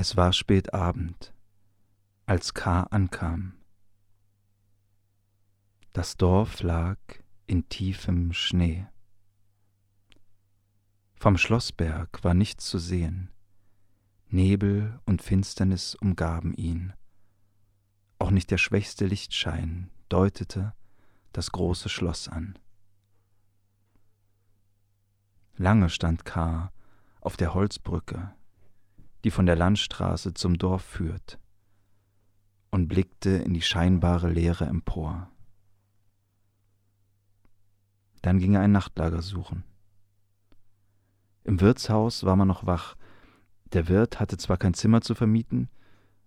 Es war spät Abend, als K. ankam. Das Dorf lag in tiefem Schnee. Vom Schlossberg war nichts zu sehen. Nebel und Finsternis umgaben ihn. Auch nicht der schwächste Lichtschein deutete das große Schloss an. Lange stand K. auf der Holzbrücke, die von der Landstraße zum Dorf führt, und blickte in die scheinbare Leere empor. Dann ging er ein Nachtlager suchen. Im Wirtshaus war man noch wach. Der Wirt hatte zwar kein Zimmer zu vermieten,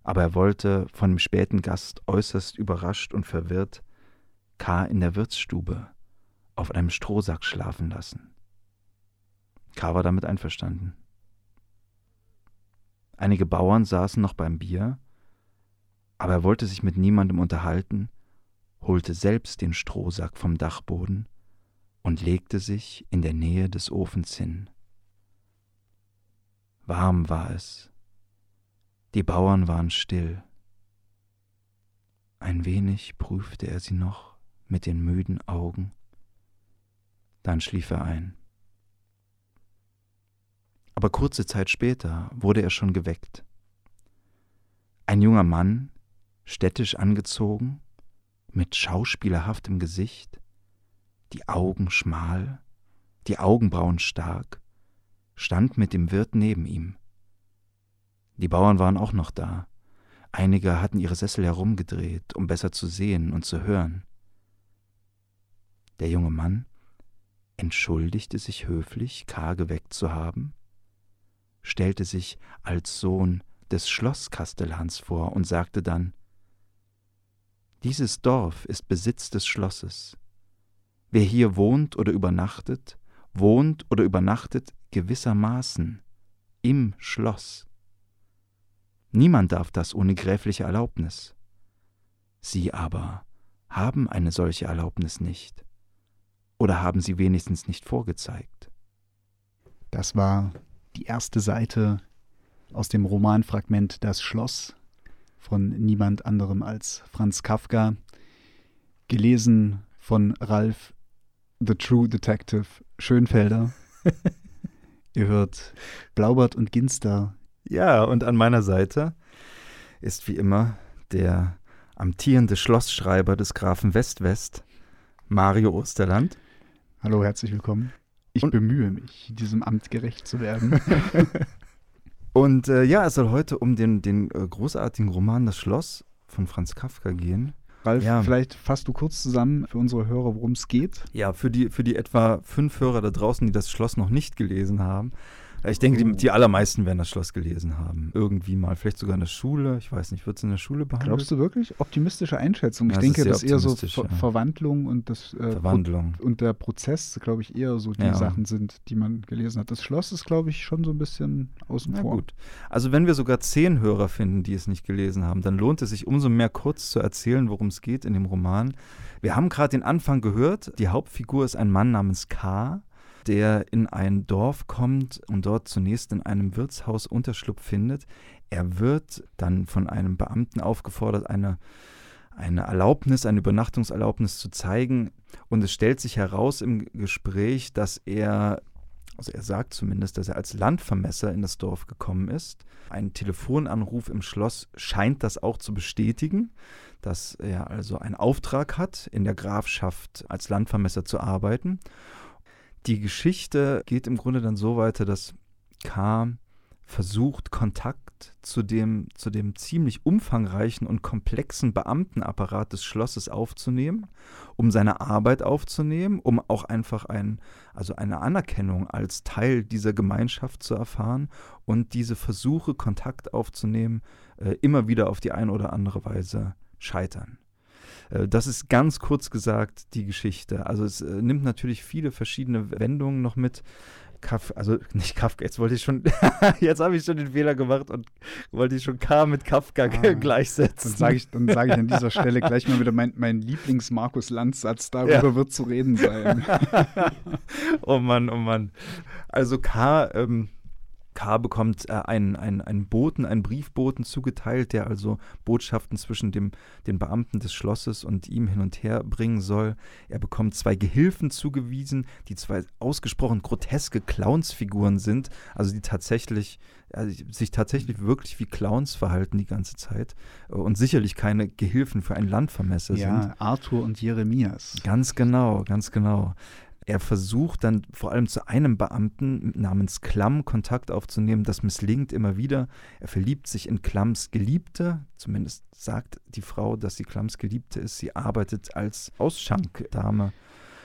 aber er wollte von dem späten Gast äußerst überrascht und verwirrt K. in der Wirtsstube auf einem Strohsack schlafen lassen. K. war damit einverstanden. Einige Bauern saßen noch beim Bier, aber er wollte sich mit niemandem unterhalten, holte selbst den Strohsack vom Dachboden und legte sich in der Nähe des Ofens hin. Warm war es. Die Bauern waren still. Ein wenig prüfte er sie noch mit den müden Augen, dann schlief er ein. Aber kurze Zeit später wurde er schon geweckt. Ein junger Mann, städtisch angezogen, mit schauspielerhaftem Gesicht, die Augen schmal, die Augenbrauen stark, stand mit dem Wirt neben ihm. Die Bauern waren auch noch da. Einige hatten ihre Sessel herumgedreht, um besser zu sehen und zu hören. Der junge Mann entschuldigte sich höflich, K. geweckt zu haben, stellte sich als Sohn des Schlosskastellans vor und sagte dann Dieses Dorf ist Besitz des Schlosses. Wer hier wohnt oder übernachtet, wohnt oder übernachtet gewissermaßen im Schloss. Niemand darf das ohne gräfliche Erlaubnis. Sie aber haben eine solche Erlaubnis nicht. Oder haben sie wenigstens nicht vorgezeigt? Das war die erste Seite aus dem Romanfragment Das Schloss von niemand anderem als Franz Kafka, gelesen von Ralf The True Detective Schönfelder. Ihr hört Blaubart und Ginster. Ja, und an meiner Seite ist wie immer der amtierende Schlossschreiber des Grafen Westwest, Mario Osterland. Hallo, herzlich willkommen. Ich und bemühe mich, diesem Amt gerecht zu werden. und äh, ja, es soll heute um den, den äh, großartigen Roman Das Schloss von Franz Kafka gehen. Ralf, ja. vielleicht fasst du kurz zusammen für unsere Hörer, worum es geht. Ja, für die, für die etwa fünf Hörer da draußen, die das Schloss noch nicht gelesen haben. Ich denke, die, die, allermeisten werden das Schloss gelesen haben. Irgendwie mal. Vielleicht sogar in der Schule. Ich weiß nicht, wird es in der Schule behandelt? Glaubst du wirklich? Optimistische Einschätzung. Ich ja, denke, das eher so Ver ja. Verwandlung und das äh, Verwandlung. und der Prozess, glaube ich, eher so die ja. Sachen sind, die man gelesen hat. Das Schloss ist, glaube ich, schon so ein bisschen außen Na vor. gut. Also wenn wir sogar zehn Hörer finden, die es nicht gelesen haben, dann lohnt es sich umso mehr kurz zu erzählen, worum es geht in dem Roman. Wir haben gerade den Anfang gehört. Die Hauptfigur ist ein Mann namens K der in ein Dorf kommt und dort zunächst in einem Wirtshaus Unterschlupf findet. Er wird dann von einem Beamten aufgefordert, eine, eine Erlaubnis, eine Übernachtungserlaubnis zu zeigen. Und es stellt sich heraus im Gespräch, dass er also er sagt zumindest, dass er als Landvermesser in das Dorf gekommen ist. Ein Telefonanruf im Schloss scheint das auch zu bestätigen, dass er also einen Auftrag hat, in der Grafschaft als Landvermesser zu arbeiten. Die Geschichte geht im Grunde dann so weiter, dass K versucht, Kontakt zu dem, zu dem ziemlich umfangreichen und komplexen Beamtenapparat des Schlosses aufzunehmen, um seine Arbeit aufzunehmen, um auch einfach ein, also eine Anerkennung als Teil dieser Gemeinschaft zu erfahren und diese Versuche, Kontakt aufzunehmen, äh, immer wieder auf die eine oder andere Weise scheitern. Äh, das ist ganz kurz gesagt die Geschichte. Also es äh, nimmt natürlich viele verschiedene Wendungen noch mit. Kaf also nicht Kafka, jetzt wollte ich schon, jetzt habe ich schon den Fehler gemacht und wollte ich schon K mit Kafka ah, gleichsetzen. Dann sage ich, sag ich an dieser Stelle gleich mal wieder mein, mein Lieblings-Markus-Lanz-Satz, darüber ja. wird zu reden sein. oh Mann, oh Mann. Also K, ähm, K. bekommt äh, einen, einen, einen Boten, einen Briefboten zugeteilt, der also Botschaften zwischen dem, den Beamten des Schlosses und ihm hin und her bringen soll. Er bekommt zwei Gehilfen zugewiesen, die zwei ausgesprochen groteske Clownsfiguren sind, also die tatsächlich also sich tatsächlich wirklich wie Clowns verhalten die ganze Zeit äh, und sicherlich keine Gehilfen für ein Landvermesser ja, sind. Ja, Arthur und Jeremias. Ganz genau, ganz genau. Er versucht dann vor allem zu einem Beamten namens Klamm Kontakt aufzunehmen. Das misslingt immer wieder. Er verliebt sich in Klamms Geliebte. Zumindest sagt die Frau, dass sie Klamms Geliebte ist. Sie arbeitet als Ausschankdame.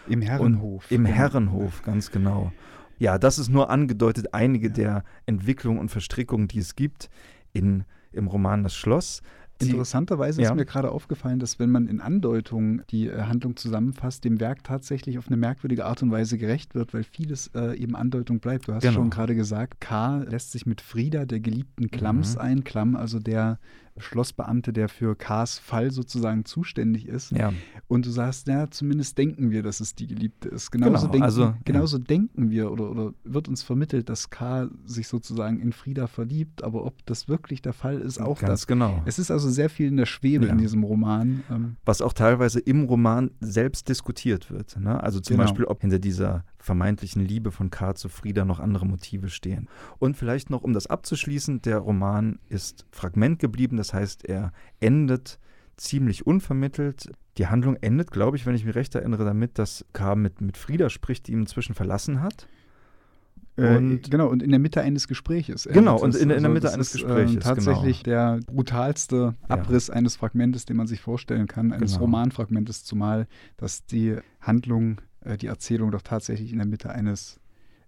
Im Herrenhof. Im genau. Herrenhof, ganz genau. Ja, das ist nur angedeutet einige ja. der Entwicklungen und Verstrickungen, die es gibt in, im Roman Das Schloss. Interessanterweise ja. ist mir gerade aufgefallen, dass wenn man in Andeutungen die äh, Handlung zusammenfasst, dem Werk tatsächlich auf eine merkwürdige Art und Weise gerecht wird, weil vieles äh, eben Andeutung bleibt. Du hast genau. schon gerade gesagt, K lässt sich mit Frieda, der geliebten Klamms, mhm. ein. Klamm, also der Schlossbeamte, der für Kars Fall sozusagen zuständig ist. Ja. Und du sagst, ja, zumindest denken wir, dass es die Geliebte ist. Genauso, genau, denken, also, genauso ja. denken wir oder, oder wird uns vermittelt, dass K sich sozusagen in Frieda verliebt, aber ob das wirklich der Fall ist, auch Ganz das. genau. Es ist also sehr viel in der Schwebe ja. in diesem Roman. Ähm. Was auch teilweise im Roman selbst diskutiert wird. Ne? Also zum genau. Beispiel, ob hinter dieser vermeintlichen Liebe von K zu Frieda noch andere Motive stehen. Und vielleicht noch, um das abzuschließen, der Roman ist Fragment geblieben, das heißt, er endet ziemlich unvermittelt. Die Handlung endet, glaube ich, wenn ich mich recht erinnere, damit, dass K mit, mit Frieda spricht, die ihn inzwischen verlassen hat. Äh, und, genau, und in der Mitte eines Gespräches. Genau, und in, in, der Mitte also eines Gespräches. Äh, tatsächlich genau. der brutalste Abriss ja. eines Fragmentes, den man sich vorstellen kann, eines genau. Romanfragmentes, zumal, dass die Handlung äh, die Erzählung doch tatsächlich in der Mitte eines,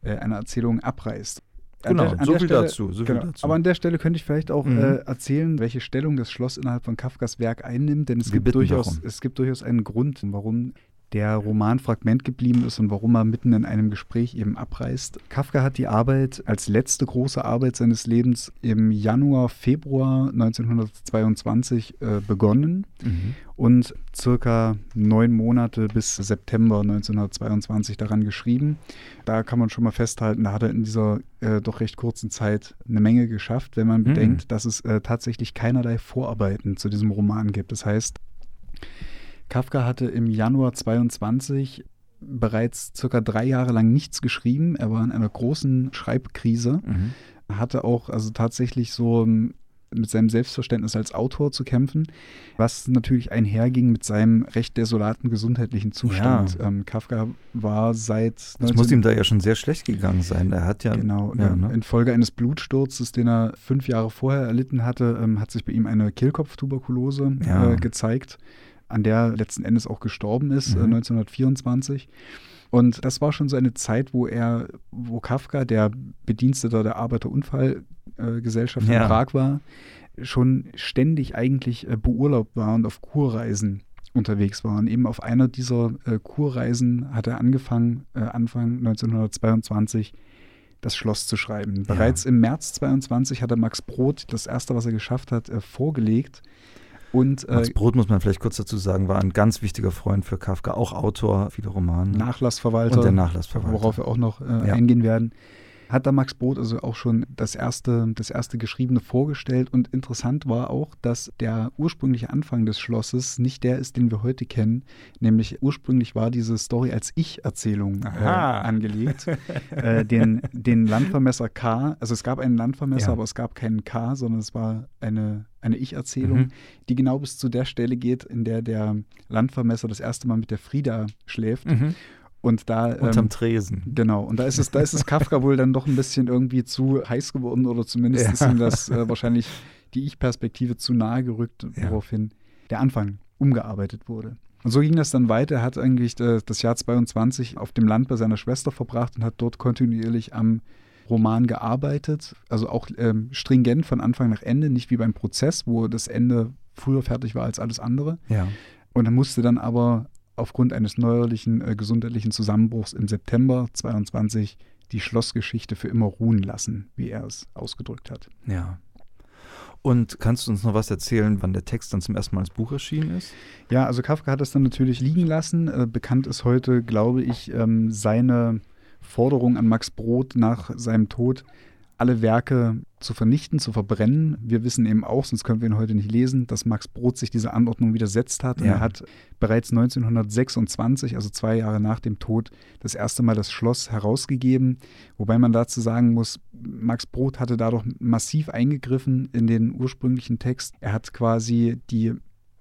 äh, einer Erzählung abreißt. Genau, der, so, viel Stelle, dazu, so genau, viel dazu. Aber an der Stelle könnte ich vielleicht auch mhm. äh, erzählen, welche Stellung das Schloss innerhalb von Kafkas Werk einnimmt, denn es, gibt durchaus, es gibt durchaus einen Grund, warum der Roman Fragment geblieben ist und warum er mitten in einem Gespräch eben abreißt. Kafka hat die Arbeit als letzte große Arbeit seines Lebens im Januar, Februar 1922 äh, begonnen mhm. und circa neun Monate bis September 1922 daran geschrieben. Da kann man schon mal festhalten, da hat er in dieser äh, doch recht kurzen Zeit eine Menge geschafft, wenn man mhm. bedenkt, dass es äh, tatsächlich keinerlei Vorarbeiten zu diesem Roman gibt. Das heißt, Kafka hatte im Januar 22 bereits circa drei Jahre lang nichts geschrieben. Er war in einer großen Schreibkrise, mhm. hatte auch also tatsächlich so ähm, mit seinem Selbstverständnis als Autor zu kämpfen, was natürlich einherging mit seinem recht desolaten gesundheitlichen Zustand. Ja. Ähm, Kafka war seit. Es muss ihm da ja schon sehr schlecht gegangen sein. Er hat ja. Genau, ja, ne? infolge eines Blutsturzes, den er fünf Jahre vorher erlitten hatte, ähm, hat sich bei ihm eine Kehlkopftuberkulose ja. äh, gezeigt an der letzten Endes auch gestorben ist, mhm. äh, 1924. Und das war schon so eine Zeit, wo er, wo Kafka, der Bediensteter der Arbeiterunfallgesellschaft äh, ja. in Prag war, schon ständig eigentlich äh, beurlaubt war und auf Kurreisen unterwegs war. Und eben auf einer dieser Kurreisen hat er angefangen, Anfang 1922 das Schloss zu schreiben. Bereits ja. im März 22 hat er Max Brot das erste, was er geschafft hat, vorgelegt. Und, äh, Max Brot, muss man vielleicht kurz dazu sagen, war ein ganz wichtiger Freund für Kafka, auch Autor vieler Romane. Nachlassverwalter. Und der Nachlassverwalter. Worauf wir auch noch äh, ja. eingehen werden hat da Max Brot also auch schon das erste, das erste Geschriebene vorgestellt. Und interessant war auch, dass der ursprüngliche Anfang des Schlosses nicht der ist, den wir heute kennen. Nämlich ursprünglich war diese Story als Ich-Erzählung äh, angelegt. äh, den, den Landvermesser K, also es gab einen Landvermesser, ja. aber es gab keinen K, sondern es war eine, eine Ich-Erzählung, mhm. die genau bis zu der Stelle geht, in der der Landvermesser das erste Mal mit der Frieda schläft. Mhm. Und da, Unterm ähm, Tresen. Genau. Und da ist es, da ist es Kafka wohl dann doch ein bisschen irgendwie zu heiß geworden oder zumindest ja. ist ihm das äh, wahrscheinlich die Ich-Perspektive zu nahe gerückt, woraufhin der Anfang umgearbeitet wurde. Und so ging das dann weiter. Er hat eigentlich äh, das Jahr 22 auf dem Land bei seiner Schwester verbracht und hat dort kontinuierlich am Roman gearbeitet. Also auch ähm, stringent von Anfang nach Ende, nicht wie beim Prozess, wo das Ende früher fertig war als alles andere. Ja. Und er musste dann aber aufgrund eines neuerlichen äh, gesundheitlichen Zusammenbruchs im September 22 die Schlossgeschichte für immer ruhen lassen, wie er es ausgedrückt hat. Ja. Und kannst du uns noch was erzählen, wann der Text dann zum ersten Mal als Buch erschienen ist? Ja, also Kafka hat es dann natürlich liegen lassen. Äh, bekannt ist heute, glaube ich, ähm, seine Forderung an Max Brod nach seinem Tod, alle Werke zu vernichten, zu verbrennen. Wir wissen eben auch, sonst können wir ihn heute nicht lesen, dass Max Brod sich dieser Anordnung widersetzt hat. Ja. er hat bereits 1926, also zwei Jahre nach dem Tod, das erste Mal das Schloss herausgegeben. Wobei man dazu sagen muss, Max Brod hatte dadurch massiv eingegriffen in den ursprünglichen Text. Er hat quasi die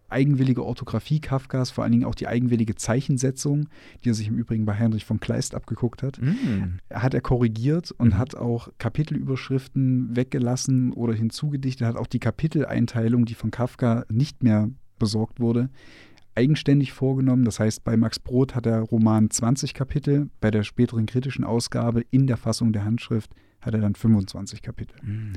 eigenwillige Orthographie Kafkas, vor allen Dingen auch die eigenwillige Zeichensetzung, die er sich im Übrigen bei Heinrich von Kleist abgeguckt hat, Mm. hat er korrigiert und Mhm. hat auch Kapitelüberschriften weggelassen oder hinzugedichtet, hat auch die Kapiteleinteilung, die von Kafka nicht mehr besorgt wurde, eigenständig vorgenommen. Das heißt, bei Max Brod hat der Roman 20 Kapitel, bei der späteren kritischen Ausgabe in der Fassung der Handschrift hat er dann 25 Kapitel. Mm.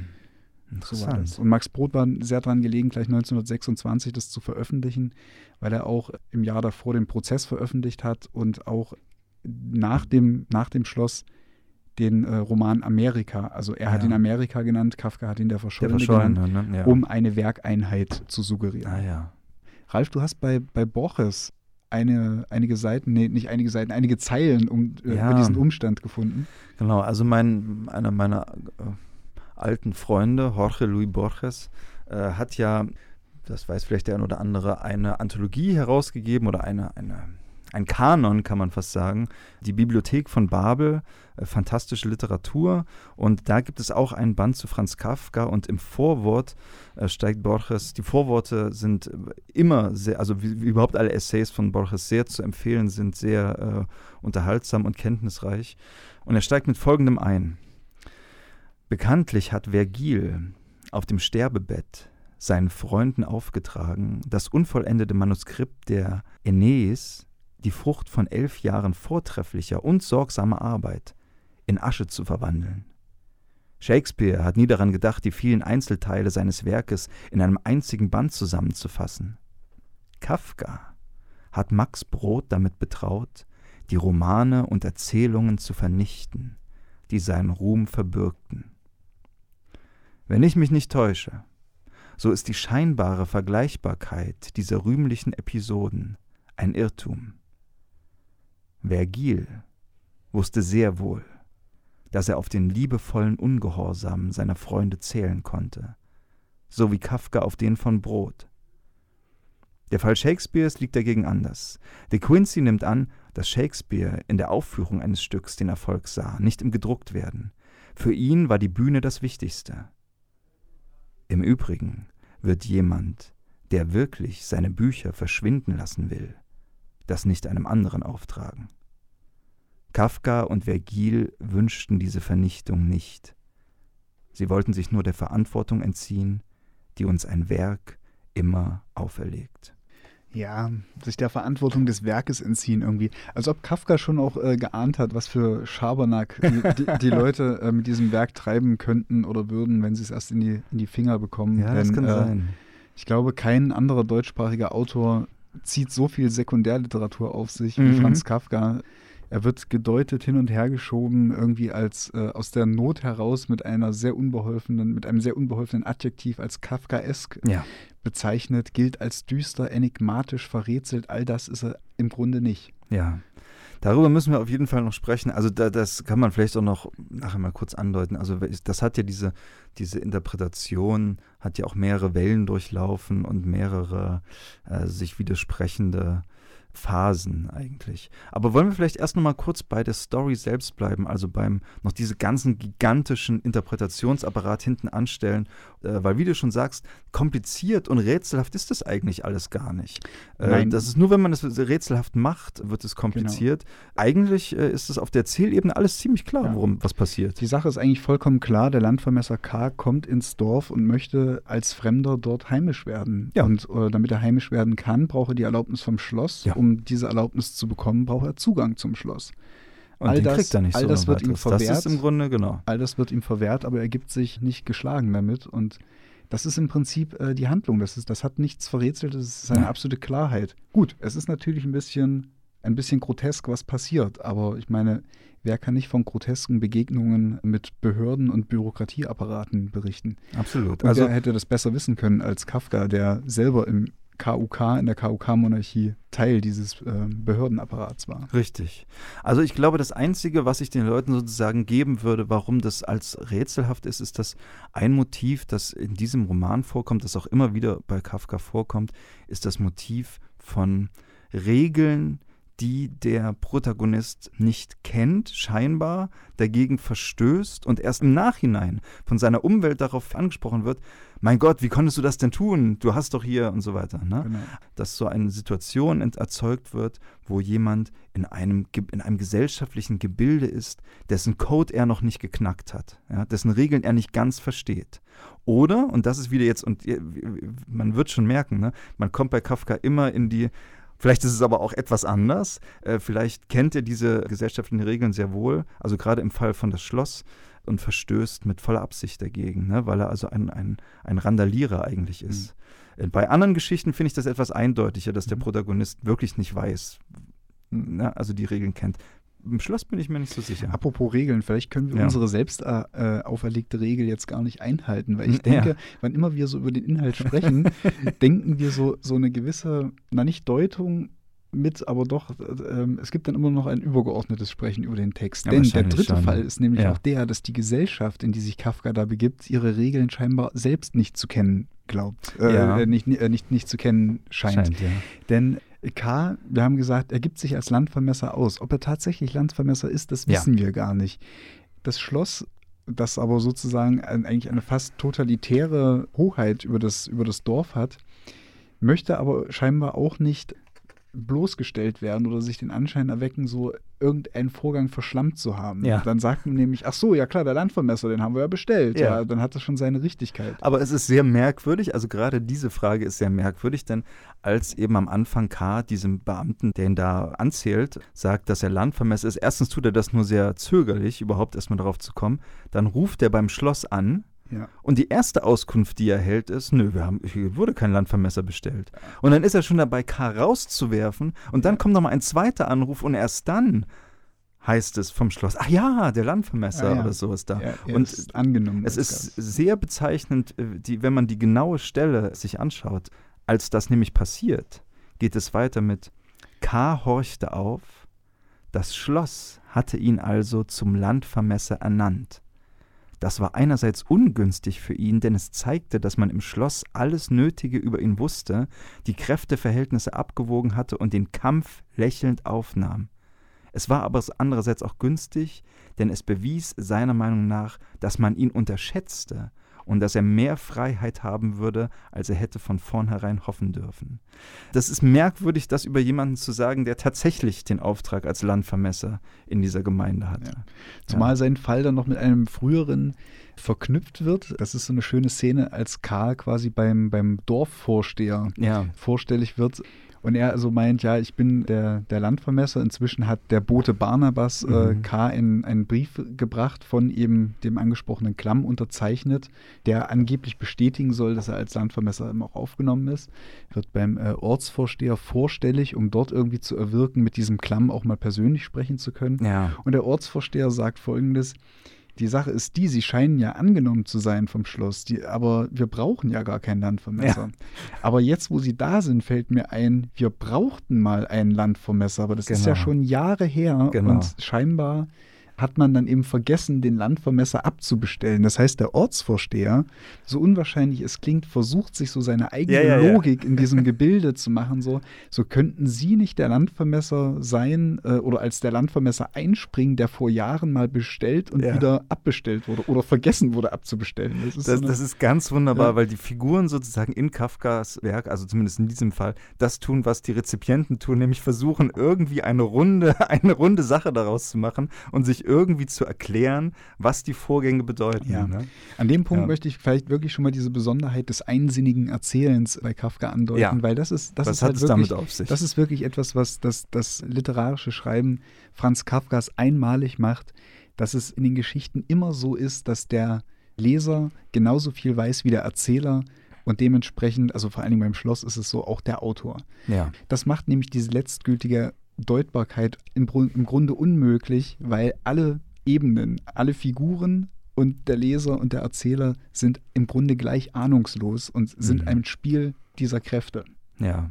So. Interessant. Und Max Brod war sehr daran gelegen, gleich 1926 das zu veröffentlichen, weil er auch im Jahr davor den Prozess veröffentlicht hat und auch nach dem, nach dem Schloss den äh, Roman Amerika, also er hat Ja. ihn Amerika genannt, Kafka hat ihn der Der Verschollene Verschollene, genannt, ne? Ja. um eine Werkeinheit zu suggerieren. ah ja. Ralf, du hast bei, bei Borges eine, einige Seiten, nee, nicht einige Seiten, einige Zeilen um, äh, Ja. über diesen Umstand gefunden. Genau, also mein, einer meiner äh, alten Freunde, Jorge Luis Borges, äh, hat ja, das weiß vielleicht der ein oder andere, eine Anthologie herausgegeben oder eine, eine, ein Kanon, kann man fast sagen, die Bibliothek von Babel, äh, fantastische Literatur. Und da gibt es auch einen Band zu Franz Kafka und im Vorwort äh, steigt Borges, die Vorworte sind äh, immer sehr, also wie, wie überhaupt alle Essays von Borges sehr zu empfehlen sind, sehr äh, unterhaltsam und kenntnisreich. Und er steigt mit folgendem ein. Bekanntlich hat Vergil auf dem Sterbebett seinen Freunden aufgetragen, das unvollendete Manuskript der Aeneis, die Frucht von elf Jahren vortrefflicher und sorgsamer Arbeit, in Asche zu verwandeln. Shakespeare hat nie daran gedacht, die vielen Einzelteile seines Werkes in einem einzigen Band zusammenzufassen. Kafka hat Max Brod damit betraut, die Romane und Erzählungen zu vernichten, die seinen Ruhm verbürgten. Wenn ich mich nicht täusche, so ist die scheinbare Vergleichbarkeit dieser rühmlichen Episoden ein Irrtum. Vergil wusste sehr wohl, dass er auf den liebevollen Ungehorsam seiner Freunde zählen konnte, so wie Kafka auf den von Brot. Der Fall Shakespeares liegt dagegen anders. De Quincey nimmt an, dass Shakespeare in der Aufführung eines Stücks den Erfolg sah, nicht im Gedrucktwerden. Für ihn war die Bühne das Wichtigste. Im Übrigen wird jemand, der wirklich seine Bücher verschwinden lassen will, das nicht einem anderen auftragen. Kafka und Vergil wünschten diese Vernichtung nicht. Sie wollten sich nur der Verantwortung entziehen, die uns ein Werk immer auferlegt. Ja, sich der Verantwortung des Werkes entziehen irgendwie. Als ob Kafka schon auch äh, geahnt hat, was für Schabernack die, die, Leute äh, mit diesem Werk treiben könnten oder würden, wenn sie es erst in die, in die Finger bekommen. Denn, äh, Ich glaube, kein anderer deutschsprachiger Autor zieht so viel Sekundärliteratur auf sich wie Mhm. Franz Kafka. Er wird gedeutet hin und her geschoben, irgendwie als äh, aus der Not heraus mit einer sehr unbeholfenen, mit einem sehr unbeholfenen Adjektiv als Kafkaesk Ja, bezeichnet, gilt als düster, enigmatisch, verrätselt. All das ist er im Grunde nicht. ja. Darüber müssen wir auf jeden Fall noch sprechen. Also da, das kann man vielleicht auch noch nachher mal kurz andeuten. Also das hat ja diese, diese Interpretation, hat ja auch mehrere Wellen durchlaufen und mehrere äh, sich widersprechende Phasen eigentlich. Aber wollen wir vielleicht erst noch mal kurz bei der Story selbst bleiben, also beim noch diese ganzen gigantischen Interpretationsapparat hinten anstellen, weil wie du schon sagst, kompliziert und rätselhaft ist das eigentlich alles gar nicht. Äh, Nein. das ist nur, wenn man es rätselhaft macht, wird es kompliziert. Eigentlich äh, ist es auf der Zielebene alles ziemlich klar, Ja. worum was passiert. Die Sache ist eigentlich vollkommen klar. Der Landvermesser K. kommt ins Dorf und möchte als Fremder dort heimisch werden. Ja. Und äh, damit er heimisch werden kann, braucht er die Erlaubnis vom Schloss. Ja. Um diese Erlaubnis zu bekommen, braucht er Zugang zum Schloss. Und all den das- kriegt er nicht all so das wird ihm weiteres. Das verwehrt. ist im Grunde, genau. All das wird ihm verwehrt, aber er gibt sich nicht geschlagen damit. Und das ist im Prinzip äh, die Handlung. Das, ist, das hat nichts Verrätseltes, es ist eine Ja. absolute Klarheit. Gut, es ist natürlich ein bisschen, ein bisschen grotesk, was passiert, aber ich meine, wer kann nicht von grotesken Begegnungen mit Behörden und Bürokratieapparaten berichten? Absolut. Und Also wer hätte das besser wissen können als Kafka, der selber im KUK, in der KUK-Monarchie Teil dieses äh, Behördenapparats war. Richtig. Also ich glaube, das Einzige, was ich den Leuten sozusagen geben würde, warum das als rätselhaft ist, ist, dass ein Motiv, das in diesem Roman vorkommt, das auch immer wieder bei Kafka vorkommt, ist das Motiv von Regeln, die der Protagonist nicht kennt, scheinbar dagegen verstößt und erst im Nachhinein von seiner Umwelt darauf angesprochen wird, mein Gott, wie konntest du das denn tun? Du hast doch hier und so weiter. Ne? Genau. Dass so eine Situation erzeugt wird, wo jemand in einem, in einem gesellschaftlichen Gebilde ist, dessen Code er noch nicht geknackt hat, ja? dessen Regeln er nicht ganz versteht. Oder, und das ist wieder jetzt, und man wird schon merken, ne? man kommt bei Kafka immer in die Vielleicht ist es aber auch etwas anders. Äh, vielleicht kennt er diese gesellschaftlichen Regeln sehr wohl. Also gerade im Fall von das Schloss und verstößt mit voller Absicht dagegen, ne? weil er also ein, ein, ein Randalierer eigentlich ist. Mhm. Bei anderen Geschichten finde ich das etwas eindeutiger, dass der mhm. Protagonist wirklich nicht weiß, ne? also die Regeln kennt. Im Schloss bin ich mir nicht so sicher. Apropos Regeln, vielleicht können wir ja. unsere selbst äh, auferlegte Regel jetzt gar nicht einhalten, weil ich denke, ja. wann immer wir so über den Inhalt sprechen, denken wir so, so eine gewisse, na nicht Deutung, mit, aber doch, äh, es gibt dann immer noch ein übergeordnetes Sprechen über den Text. Ja, Denn der dritte schon. Fall ist nämlich auch der, dass die Gesellschaft, in die sich Kafka da begibt, ihre Regeln scheinbar selbst nicht zu kennen glaubt, äh, äh, nicht, äh, nicht, nicht zu kennen scheint. scheint Denn K, wir haben gesagt, er gibt sich als Landvermesser aus. Ob er tatsächlich Landvermesser ist, das wissen wir gar nicht. Das Schloss das aber sozusagen eigentlich eine fast totalitäre Hoheit über das, über das Dorf hat, möchte aber scheinbar auch nicht bloßgestellt werden oder sich den Anschein erwecken, so irgendeinen Vorgang verschlammt zu haben. Ja. Dann sagt man nämlich, ach so, ja klar, der Landvermesser, den haben wir ja bestellt. Ja. ja. dann hat das schon seine Richtigkeit. Aber es ist sehr merkwürdig, also gerade diese Frage ist sehr merkwürdig, denn als eben am Anfang K. diesem Beamten, der ihn da anzählt, sagt, dass er Landvermesser ist, erstens tut er das nur sehr zögerlich, überhaupt erstmal darauf zu kommen, dann ruft er beim Schloss an ja. Und die erste Auskunft, die er hält, ist, nö, wir haben, hier wurde kein Landvermesser bestellt. Und dann ist er schon dabei, K rauszuwerfen und dann kommt nochmal ein zweiter Anruf und erst dann heißt es vom Schloss, ach ja, der Landvermesser ja, ja. oder so ist da. Ja, und ist angenommen. Es ist sehr bezeichnend, äh, die, wenn man die genaue Stelle sich anschaut, als das nämlich passiert, geht es weiter mit K horchte auf, das Schloss hatte ihn also zum Landvermesser ernannt. Das war einerseits ungünstig für ihn, denn es zeigte, dass man im Schloss alles Nötige über ihn wusste, die Kräfteverhältnisse abgewogen hatte und den Kampf lächelnd aufnahm. Es war aber andererseits auch günstig, denn es bewies seiner Meinung nach, dass man ihn unterschätzte und dass er mehr Freiheit haben würde, als er hätte von vornherein hoffen dürfen. Das ist merkwürdig, das über jemanden zu sagen, der tatsächlich den Auftrag als Landvermesser in dieser Gemeinde hat. Ja. Zumal ja. sein Fall dann noch mit einem früheren verknüpft wird. Das ist so eine schöne Szene, als Karl quasi beim, beim Dorfvorsteher ja. vorstellig wird und er also meint, ja, ich bin der, der Landvermesser. Inzwischen hat der Bote Barnabas äh, mhm. K. In, einen Brief gebracht von eben dem angesprochenen Klamm unterzeichnet, der angeblich bestätigen soll, dass er als Landvermesser auch aufgenommen ist. Wird beim äh, Ortsvorsteher vorstellig, um dort irgendwie zu erwirken, mit diesem Klamm auch mal persönlich sprechen zu können. Ja. Und der Ortsvorsteher sagt folgendes: die Sache ist die, sie scheinen ja angenommen zu sein vom Schloss, die, aber wir brauchen ja gar keinen Landvermesser. Ja. Aber jetzt, wo sie da sind, fällt mir ein, wir brauchten mal einen Landvermesser, aber das genau. ist ja genau. schon Jahre her genau. und scheinbar hat man dann eben vergessen, den Landvermesser abzubestellen. Das heißt, der Ortsvorsteher, so unwahrscheinlich es klingt, versucht sich so seine eigene ja, ja, Logik ja. in diesem Gebilde zu machen. So, so könnten Sie nicht der Landvermesser sein äh, oder als der Landvermesser einspringen, der vor Jahren mal bestellt und wieder abbestellt wurde oder vergessen wurde abzubestellen. Das ist, das, so eine, das ist ganz wunderbar, weil die Figuren sozusagen in Kafkas Werk, also zumindest in diesem Fall, das tun, was die Rezipienten tun, nämlich versuchen, irgendwie eine runde, eine runde Sache daraus zu machen und sich irgendwie zu erklären, was die Vorgänge bedeuten. Ja. Ne? An dem Punkt ja. möchte ich vielleicht wirklich schon mal diese Besonderheit des einsinnigen Erzählens bei Kafka andeuten, ja. weil das ist, das was ist halt wirklich, damit auf sich? Das ist wirklich etwas, was das, das literarische Schreiben Franz Kafkas einmalig macht, dass es in den Geschichten immer so ist, dass der Leser genauso viel weiß wie der Erzähler und dementsprechend, also vor allen Dingen beim Schloss ist es so, auch der Autor. Ja. Das macht nämlich diese letztgültige Deutbarkeit im, im Grunde unmöglich, weil alle Ebenen, alle Figuren und der Leser und der Erzähler sind im Grunde gleich ahnungslos und sind mhm. ein Spiel dieser Kräfte. Ja.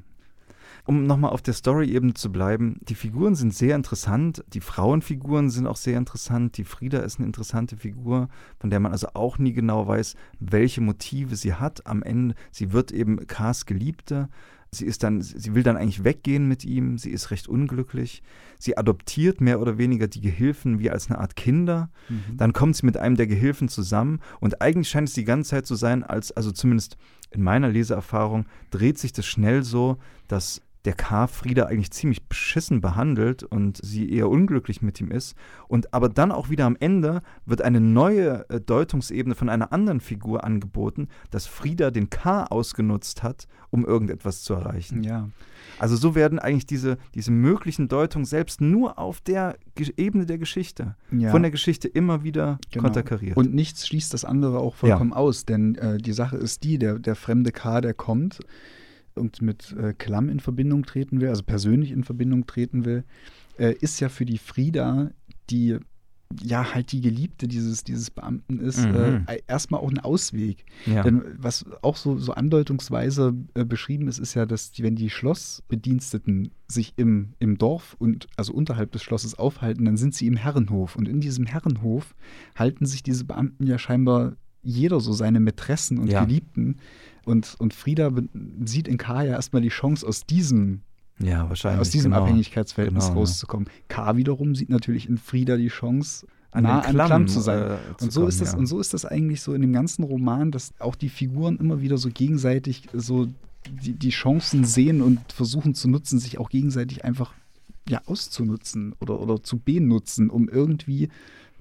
Um nochmal auf der Story-Ebene zu bleiben, die Figuren sind sehr interessant, die Frauenfiguren sind auch sehr interessant, die Frieda ist eine interessante Figur, von der man also auch nie genau weiß, welche Motive sie hat. Am Ende, sie wird eben Kars Geliebte, Sie ist dann, sie will dann eigentlich weggehen mit ihm, sie ist recht unglücklich. Sie adoptiert mehr oder weniger die Gehilfen wie als eine Art Kinder. Mhm. Dann kommt sie mit einem der Gehilfen zusammen und eigentlich scheint es die ganze Zeit zu so sein, als, also zumindest in meiner Leseerfahrung, dreht sich das schnell so, dass der K. Frieda eigentlich ziemlich beschissen behandelt und sie eher unglücklich mit ihm ist. Und aber dann auch wieder am Ende wird eine neue äh, Deutungsebene von einer anderen Figur angeboten, dass Frieda den K. ausgenutzt hat, um irgendetwas zu erreichen. Ja. Also so werden eigentlich diese, diese möglichen Deutungen selbst nur auf der Ebene der Geschichte, ja. von der Geschichte immer wieder genau. konterkariert. Und nichts schließt das andere auch vollkommen ja. aus, denn äh, die Sache ist die, der, der fremde K, der kommt, und mit äh, Klamm in Verbindung treten will, also persönlich in Verbindung treten will, äh, ist ja für die Frieda, die ja halt die Geliebte dieses, dieses Beamten ist, mhm. äh, erstmal auch ein Ausweg. Ja. Denn was auch so, so andeutungsweise äh, beschrieben ist, ist ja, dass die, wenn die Schlossbediensteten sich im, im Dorf und also unterhalb des Schlosses aufhalten, dann sind sie im Herrenhof. Und in diesem Herrenhof halten sich diese Beamten ja scheinbar jeder so seine Mätressen und ja. Geliebten. Und, und Frieda sieht in K ja erstmal die Chance, aus diesem, ja, aus diesem genau. Abhängigkeitsverhältnis genau, rauszukommen. Ja. K wiederum sieht natürlich in Frieda die Chance, an nah an Klamm zu sein. Äh, und, so kommen, ist das, ja. und so ist das eigentlich so in dem ganzen Roman, dass auch die Figuren immer wieder so gegenseitig so die, die Chancen sehen und versuchen zu nutzen, sich auch gegenseitig einfach ja, auszunutzen oder, oder zu benutzen, um irgendwie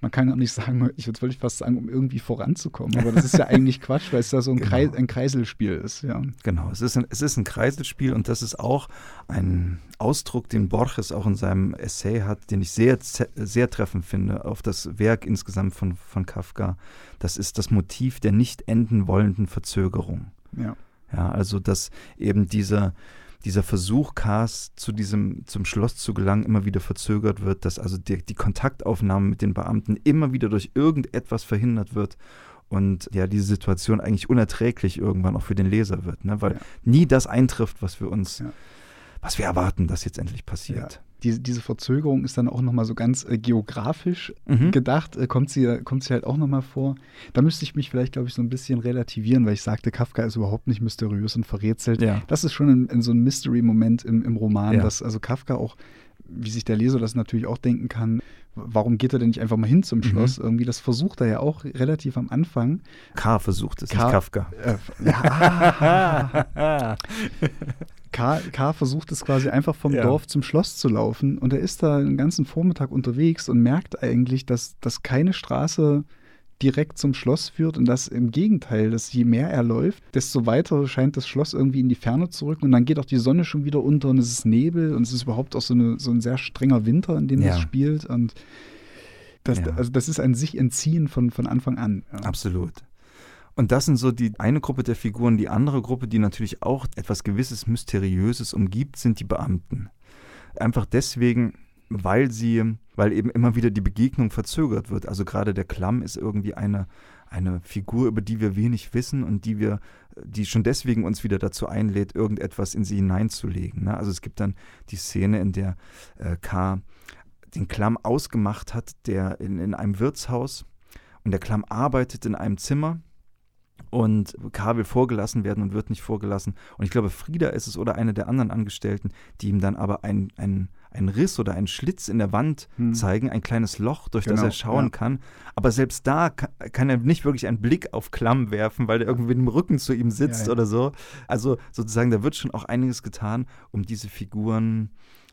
man kann auch nicht sagen, ich würde fast sagen, um irgendwie voranzukommen. Aber das ist ja eigentlich Quatsch, weil es ja so ein, genau. Kreis, ein Kreiselspiel ist. Ja. Genau, es ist, ein, es ist ein Kreiselspiel und das ist auch ein Ausdruck, den Borges auch in seinem Essay hat, den ich sehr, sehr treffend finde auf das Werk insgesamt von, von Kafka. Das ist das Motiv der nicht enden wollenden Verzögerung. Ja. Ja, also dass eben dieser dieser Versuch, Kars zu diesem, zum Schloss zu gelangen, immer wieder verzögert wird, dass also die, die Kontaktaufnahme mit den Beamten immer wieder durch irgendetwas verhindert wird und ja, diese Situation eigentlich unerträglich irgendwann auch für den Leser wird, ne? weil ja. nie das eintrifft, was wir uns, ja. was wir erwarten, dass jetzt endlich passiert. Ja die, diese Verzögerung ist dann auch nochmal so ganz äh, geografisch mhm. gedacht, äh, kommt, sie, kommt sie halt auch nochmal vor. Da müsste ich mich vielleicht, glaube ich, so ein bisschen relativieren, weil ich sagte, Kafka ist überhaupt nicht mysteriös und verrätselt. Ja. Das ist schon in, in so ein Mystery-Moment im, im Roman, ja. dass also Kafka auch, wie sich der Leser das natürlich auch denken kann, warum geht er denn nicht einfach mal hin zum mhm. Schloss? Mhm. Irgendwie, das versucht er ja auch relativ am Anfang. K versucht es, K nicht Kafka. Äh, ja, K, K versucht es quasi einfach vom ja. Dorf zum Schloss zu laufen und er ist da den ganzen Vormittag unterwegs und merkt eigentlich, dass, dass keine Straße direkt zum Schloss führt und dass im Gegenteil, dass je mehr er läuft, desto weiter scheint das Schloss irgendwie in die Ferne zu rücken und dann geht auch die Sonne schon wieder unter und es ist Nebel und es ist überhaupt auch so, eine, so ein sehr strenger Winter, in dem ja. das spielt und das, ja. also das ist ein sich entziehen von, von Anfang an. Ja. Absolut. Und das sind so die eine Gruppe der Figuren. Die andere Gruppe, die natürlich auch etwas gewisses Mysteriöses umgibt, sind die Beamten. Einfach deswegen, weil sie, weil eben immer wieder die Begegnung verzögert wird. Also gerade der Klamm ist irgendwie eine, eine Figur, über die wir wenig wissen und die wir, die schon deswegen uns wieder dazu einlädt, irgendetwas in sie hineinzulegen. Ne? Also es gibt dann die Szene, in der äh, K den Klamm ausgemacht hat, der in, in einem Wirtshaus und der Klamm arbeitet in einem Zimmer und K will vorgelassen werden und wird nicht vorgelassen. Und ich glaube, Frieda ist es oder eine der anderen Angestellten, die ihm dann aber ein, ein, ein Riss oder einen Schlitz in der Wand hm. zeigen, ein kleines Loch, durch genau, das er schauen ja. kann. Aber selbst da kann, kann, er nicht wirklich einen Blick auf Klamm werfen, weil er irgendwie mit dem Rücken zu ihm sitzt ja, ja. oder so. Also sozusagen, da wird schon auch einiges getan, um diese Figuren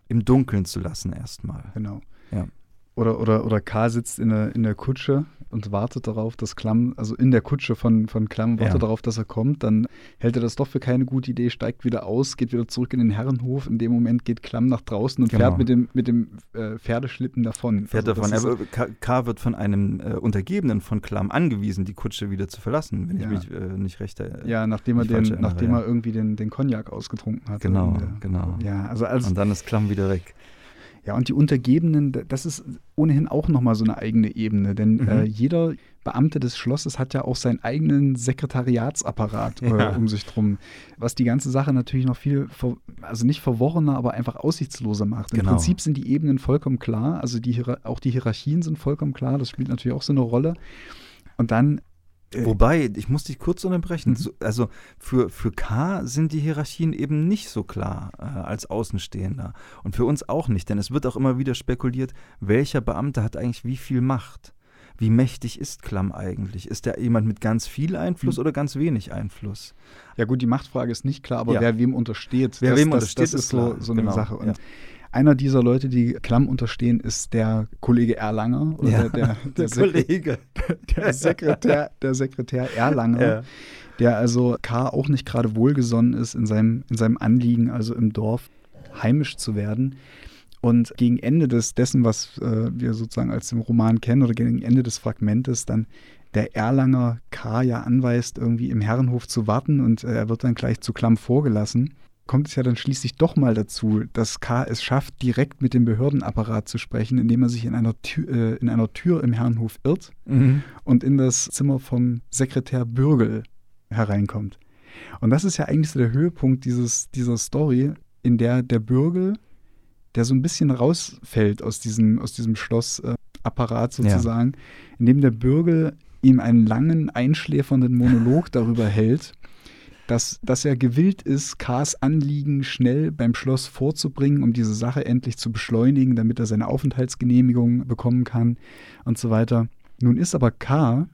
im Dunkeln zu lassen erstmal. Genau. Ja. Oder, oder, oder K sitzt in der, in der Kutsche und wartet darauf, dass Klamm, also in der Kutsche von, von Klamm, wartet ja. darauf, dass er kommt. Dann hält er das doch für keine gute Idee, steigt wieder aus, geht wieder zurück in den Herrenhof. In dem Moment geht Klamm nach draußen und genau. fährt mit dem, mit dem äh, Pferdeschlitten davon. Fährt also davon. Er, K, wird von einem äh, Untergebenen von Klamm angewiesen, die Kutsche wieder zu verlassen, wenn ja. ich mich äh, nicht recht erinnere. Ja, nachdem er, den, nachdem ja. er irgendwie den, den Cognac ausgetrunken hat. Genau, genau. Ja, also als, und dann ist Klamm wieder weg. Ja, und die Untergebenen, das ist ohnehin auch nochmal so eine eigene Ebene, denn mhm. äh, jeder Beamte des Schlosses hat ja auch seinen eigenen Sekretariatsapparat äh, ja. um sich drum, was die ganze Sache natürlich noch viel, also nicht verworrener, aber einfach aussichtsloser macht. Im genau. Prinzip sind die Ebenen vollkommen klar, also die, auch die Hierarchien sind vollkommen klar, das spielt natürlich auch so eine Rolle. Und dann äh, Wobei, ich muss dich kurz unterbrechen. Mhm. Also für, für K sind die Hierarchien eben nicht so klar äh, als Außenstehender. Und für uns auch nicht, denn es wird auch immer wieder spekuliert, welcher Beamte hat eigentlich wie viel Macht. Wie mächtig ist Klamm eigentlich? Ist der jemand mit ganz viel Einfluss mhm. oder ganz wenig Einfluss? Ja gut, die Machtfrage ist nicht klar, aber ja. wer wem untersteht, wer das, wem das, untersteht, das ist so, so eine genau. Sache. Und ja. Einer dieser Leute, die Klamm unterstehen, ist der Kollege Erlanger. Oder ja, der, der, der, der Kollege. Der Sekretär, der Sekretär Erlanger. Ja. Der also K. auch nicht gerade wohlgesonnen ist in seinem, in seinem Anliegen, also im Dorf heimisch zu werden. Und gegen Ende des, dessen, was äh, wir sozusagen als im Roman kennen, oder gegen Ende des Fragmentes, dann der Erlanger K. ja anweist, irgendwie im Herrenhof zu warten und äh, er wird dann gleich zu Klamm vorgelassen kommt es ja dann schließlich doch mal dazu, dass K. es schafft, direkt mit dem Behördenapparat zu sprechen, indem er sich in einer Tür, äh, in einer Tür im Herrenhof irrt mhm. und in das Zimmer vom Sekretär Bürgel hereinkommt. Und das ist ja eigentlich so der Höhepunkt dieses, dieser Story, in der der Bürgel, der so ein bisschen rausfällt aus diesem, aus diesem Schlossapparat sozusagen, ja. indem der Bürgel ihm einen langen, einschläfernden Monolog darüber hält, dass, dass er gewillt ist, K's Anliegen schnell beim Schloss vorzubringen, um diese Sache endlich zu beschleunigen, damit er seine Aufenthaltsgenehmigung bekommen kann und so weiter. Nun ist aber K,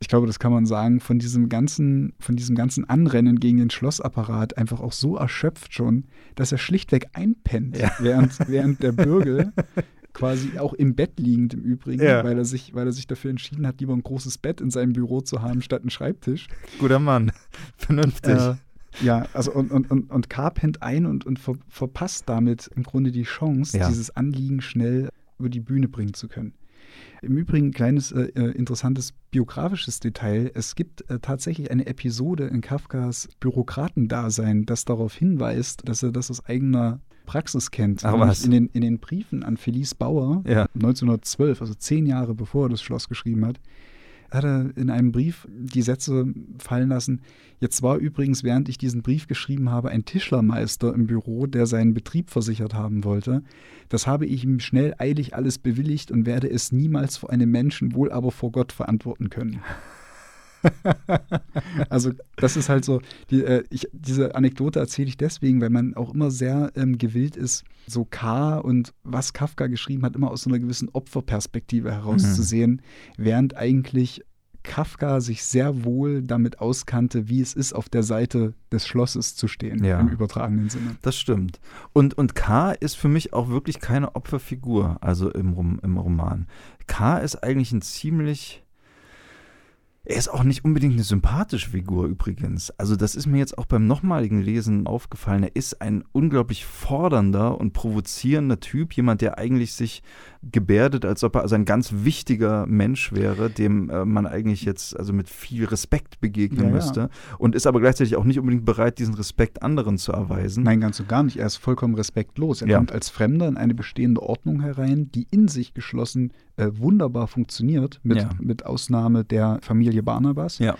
ich glaube, das kann man sagen, von diesem ganzen, von diesem ganzen Anrennen gegen den Schlossapparat einfach auch so erschöpft schon, dass er schlichtweg einpennt, ja. während, während der Bürger quasi auch im Bett liegend im Übrigen, ja. weil, er sich, weil er sich dafür entschieden hat, lieber ein großes Bett in seinem Büro zu haben, statt einen Schreibtisch. Guter Mann, vernünftig. Äh, ja, also und, und, und, und K pennt ein und, und ver, verpasst damit im Grunde die Chance, ja. dieses Anliegen schnell über die Bühne bringen zu können. Im Übrigen ein kleines äh, äh, interessantes biografisches Detail. Es gibt äh, tatsächlich eine Episode in Kafkas Bürokratendasein, das darauf hinweist, dass er das aus eigener Praxis kennt. Ach, was? In, den, in den Briefen an Felice Bauer ja. 1912, also zehn Jahre bevor er das Schloss geschrieben hat, hat er in einem Brief die Sätze fallen lassen. Jetzt war übrigens, während ich diesen Brief geschrieben habe, ein Tischlermeister im Büro, der seinen Betrieb versichert haben wollte. Das habe ich ihm schnell eilig alles bewilligt und werde es niemals vor einem Menschen, wohl aber vor Gott verantworten können. also das ist halt so, die, äh, ich, diese Anekdote erzähle ich deswegen, weil man auch immer sehr ähm, gewillt ist, so K und was Kafka geschrieben hat, immer aus so einer gewissen Opferperspektive herauszusehen, mhm. während eigentlich Kafka sich sehr wohl damit auskannte, wie es ist, auf der Seite des Schlosses zu stehen, ja. im übertragenen Sinne. Das stimmt. Und, und K ist für mich auch wirklich keine Opferfigur, also im, im Roman. K ist eigentlich ein ziemlich er ist auch nicht unbedingt eine sympathische Figur übrigens. Also das ist mir jetzt auch beim nochmaligen Lesen aufgefallen. Er ist ein unglaublich fordernder und provozierender Typ, jemand, der eigentlich sich gebärdet, als ob er also ein ganz wichtiger Mensch wäre, dem äh, man eigentlich jetzt also mit viel Respekt begegnen ja, müsste ja. und ist aber gleichzeitig auch nicht unbedingt bereit, diesen Respekt anderen zu erweisen. Nein, ganz und gar nicht. Er ist vollkommen respektlos. Er ja. kommt als Fremder in eine bestehende Ordnung herein, die in sich geschlossen äh, wunderbar funktioniert, mit, mit Ausnahme der Familie Barnabas. Ja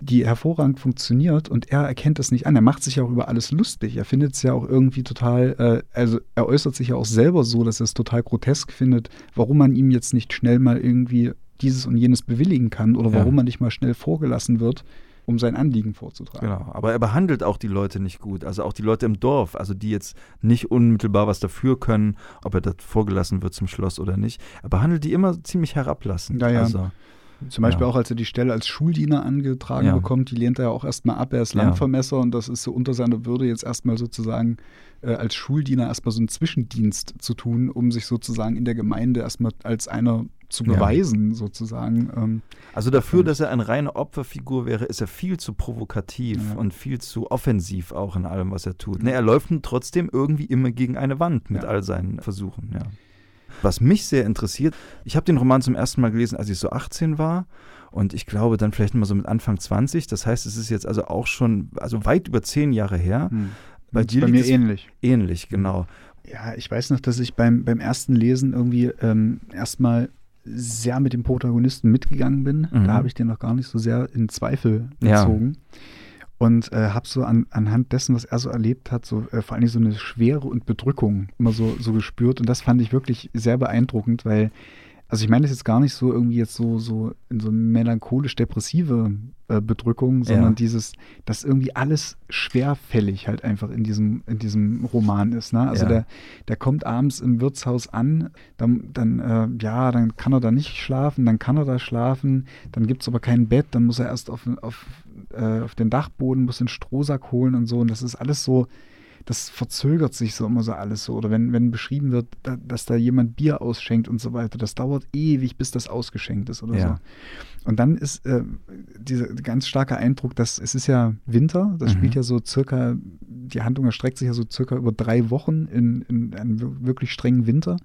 die hervorragend funktioniert und er erkennt das nicht an. Er macht sich ja auch über alles lustig. Er findet es ja auch irgendwie total, äh, also er äußert sich ja auch selber so, dass er es total grotesk findet, warum man ihm jetzt nicht schnell mal irgendwie dieses und jenes bewilligen kann oder warum ja. man nicht mal schnell vorgelassen wird um sein Anliegen vorzutragen. Genau, aber er behandelt auch die Leute nicht gut, also auch die Leute im Dorf, also die jetzt nicht unmittelbar was dafür können, ob er dort vorgelassen wird zum Schloss oder nicht. Er behandelt die immer ziemlich herablassend. Ja, ja. Also, zum Beispiel ja. auch, als er die Stelle als Schuldiener angetragen ja. bekommt, die lehnt er ja auch erstmal ab. Er ist Landvermesser ja. und das ist so unter seiner Würde jetzt erstmal sozusagen äh, als Schuldiener erstmal so einen Zwischendienst zu tun, um sich sozusagen in der Gemeinde erstmal als einer zu beweisen, sozusagen. Ähm, also dafür, dass er eine reine Opferfigur wäre, ist er viel zu provokativ und viel zu offensiv auch in allem, was er tut. Ne, er läuft trotzdem irgendwie immer gegen eine Wand mit all seinen Versuchen, ja. Was mich sehr interessiert, ich habe den Roman zum ersten Mal gelesen, als ich so 18 war. Und ich glaube dann vielleicht mal so mit Anfang 20. Das heißt, es ist jetzt also auch schon, also weit über zehn Jahre her. Hm. Bei, dir bei mir ähnlich. Ähnlich, genau. Ja, ich weiß noch, dass ich beim, beim ersten Lesen irgendwie ähm, erstmal sehr mit dem Protagonisten mitgegangen bin. Mhm. Da habe ich den noch gar nicht so sehr in Zweifel gezogen. Ja. Und äh, habe so an, anhand dessen, was er so erlebt hat, so äh, vor allem so eine Schwere und Bedrückung immer so, so gespürt. Und das fand ich wirklich sehr beeindruckend, weil also ich meine das jetzt gar nicht so irgendwie jetzt so, so in so melancholisch-depressive äh, Bedrückung, sondern ja. dieses, dass irgendwie alles schwerfällig halt einfach in diesem, in diesem Roman ist. Ne? Also ja. der, der kommt abends im Wirtshaus an, dann, dann äh, ja, dann kann er da nicht schlafen, dann kann er da schlafen, dann gibt es aber kein Bett, dann muss er erst auf, auf, äh, auf den Dachboden, muss den Strohsack holen und so. Und das ist alles so, das verzögert sich so immer so alles so. Oder wenn, wenn beschrieben wird, dass da jemand Bier ausschenkt und so weiter, das dauert ewig, bis das ausgeschenkt ist oder ja. so. Und dann ist äh, dieser ganz starke Eindruck, dass es ist ja Winter, das mhm. spielt ja so circa, die Handlung erstreckt sich ja so circa über drei Wochen in, in einem wirklich strengen Winter.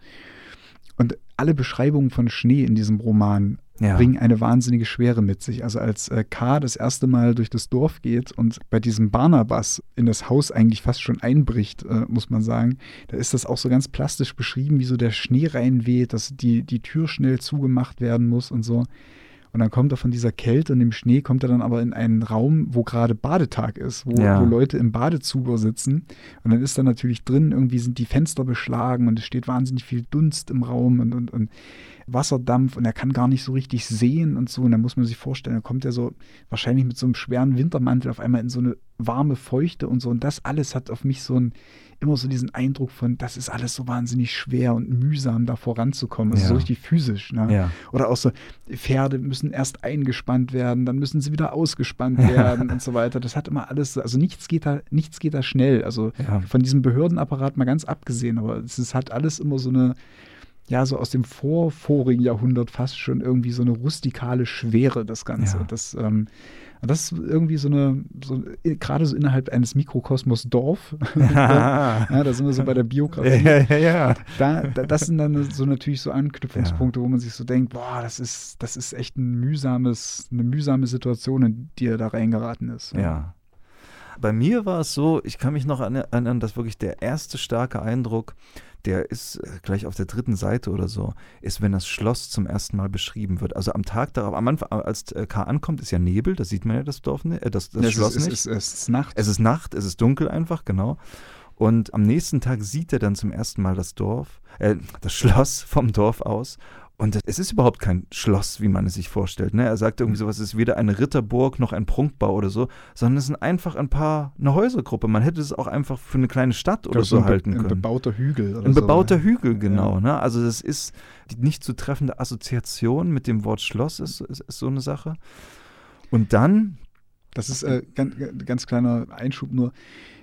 Und alle Beschreibungen von Schnee in diesem Roman ja. bringen eine wahnsinnige Schwere mit sich. Also als äh, K das erste Mal durch das Dorf geht und bei diesem Barnabas in das Haus eigentlich fast schon einbricht, äh, muss man sagen, da ist das auch so ganz plastisch beschrieben, wie so der Schnee reinweht, dass die, die Tür schnell zugemacht werden muss und so. Und dann kommt er von dieser Kälte und dem Schnee, kommt er dann aber in einen Raum, wo gerade Badetag ist, wo, ja. wo Leute im Badezuber sitzen. Und dann ist da natürlich drin, irgendwie sind die Fenster beschlagen und es steht wahnsinnig viel Dunst im Raum und, und, und Wasserdampf und er kann gar nicht so richtig sehen und so. Und dann muss man sich vorstellen, dann kommt er so wahrscheinlich mit so einem schweren Wintermantel auf einmal in so eine warme Feuchte und so. Und das alles hat auf mich so ein, immer so diesen Eindruck von, das ist alles so wahnsinnig schwer und mühsam, da voranzukommen. Also ja. so richtig physisch. Ne? Ja. Oder auch so, Pferde müssen erst eingespannt werden, dann müssen sie wieder ausgespannt werden und so weiter. Das hat immer alles, also nichts geht da, nichts geht da schnell. Also ja. von diesem Behördenapparat mal ganz abgesehen, aber es ist, hat alles immer so eine, ja, so aus dem vorvorigen Jahrhundert fast schon irgendwie so eine rustikale Schwere, das Ganze. Ja. Das, ähm, das ist irgendwie so eine, so, gerade so innerhalb eines Mikrokosmos Dorf, ja, da sind wir so bei der Biografie. Ja, ja. Da, da, das sind dann so natürlich so Anknüpfungspunkte, wo man sich so denkt, boah, das ist, das ist echt ein mühsames, eine mühsame Situation, in die er da reingeraten ist. Ja. Bei mir war es so, ich kann mich noch erinnern, dass wirklich der erste starke Eindruck, der ist äh, gleich auf der dritten Seite oder so, ist, wenn das Schloss zum ersten Mal beschrieben wird. Also am Tag darauf, am Anfang, als äh, K ankommt, ist ja Nebel, da sieht man ja das Dorf, äh, das, das es Schloss ist, nicht. Es ist, es ist Nacht. Es ist Nacht, es ist dunkel einfach, genau. Und am nächsten Tag sieht er dann zum ersten Mal das Dorf, äh, das Schloss vom Dorf aus und es ist überhaupt kein Schloss, wie man es sich vorstellt. Ne? Er sagt irgendwie sowas, es ist weder eine Ritterburg noch ein Prunkbau oder so, sondern es sind einfach ein paar, eine Häusergruppe. Man hätte es auch einfach für eine kleine Stadt oder so halten ein, können. Ein bebauter Hügel. Oder ein bebauter so. Hügel, genau. Ja. Ne? Also das ist die nicht zu treffende Assoziation mit dem Wort Schloss, ist, ist, ist so eine Sache. Und dann. Das ist äh, ganz, ganz kleiner Einschub nur.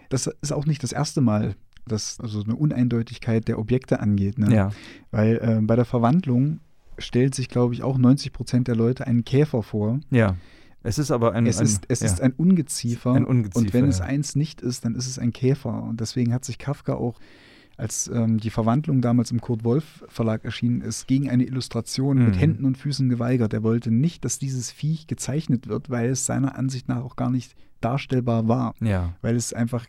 Das ist auch nicht das erste Mal, dass also eine Uneindeutigkeit der Objekte angeht. Ne? Ja. Weil äh, bei der Verwandlung stellt sich, glaube ich, auch 90 Prozent der Leute einen Käfer vor. Ja. Es ist aber ein, es ein, ist, es ja. ist ein Ungeziefer. Ein Ungeziefer. Und wenn ja. es eins nicht ist, dann ist es ein Käfer. Und deswegen hat sich Kafka auch, als ähm, die Verwandlung damals im Kurt Wolf Verlag erschienen ist, gegen eine Illustration mhm. mit Händen und Füßen geweigert. Er wollte nicht, dass dieses Viech gezeichnet wird, weil es seiner Ansicht nach auch gar nicht darstellbar war. Ja. Weil es einfach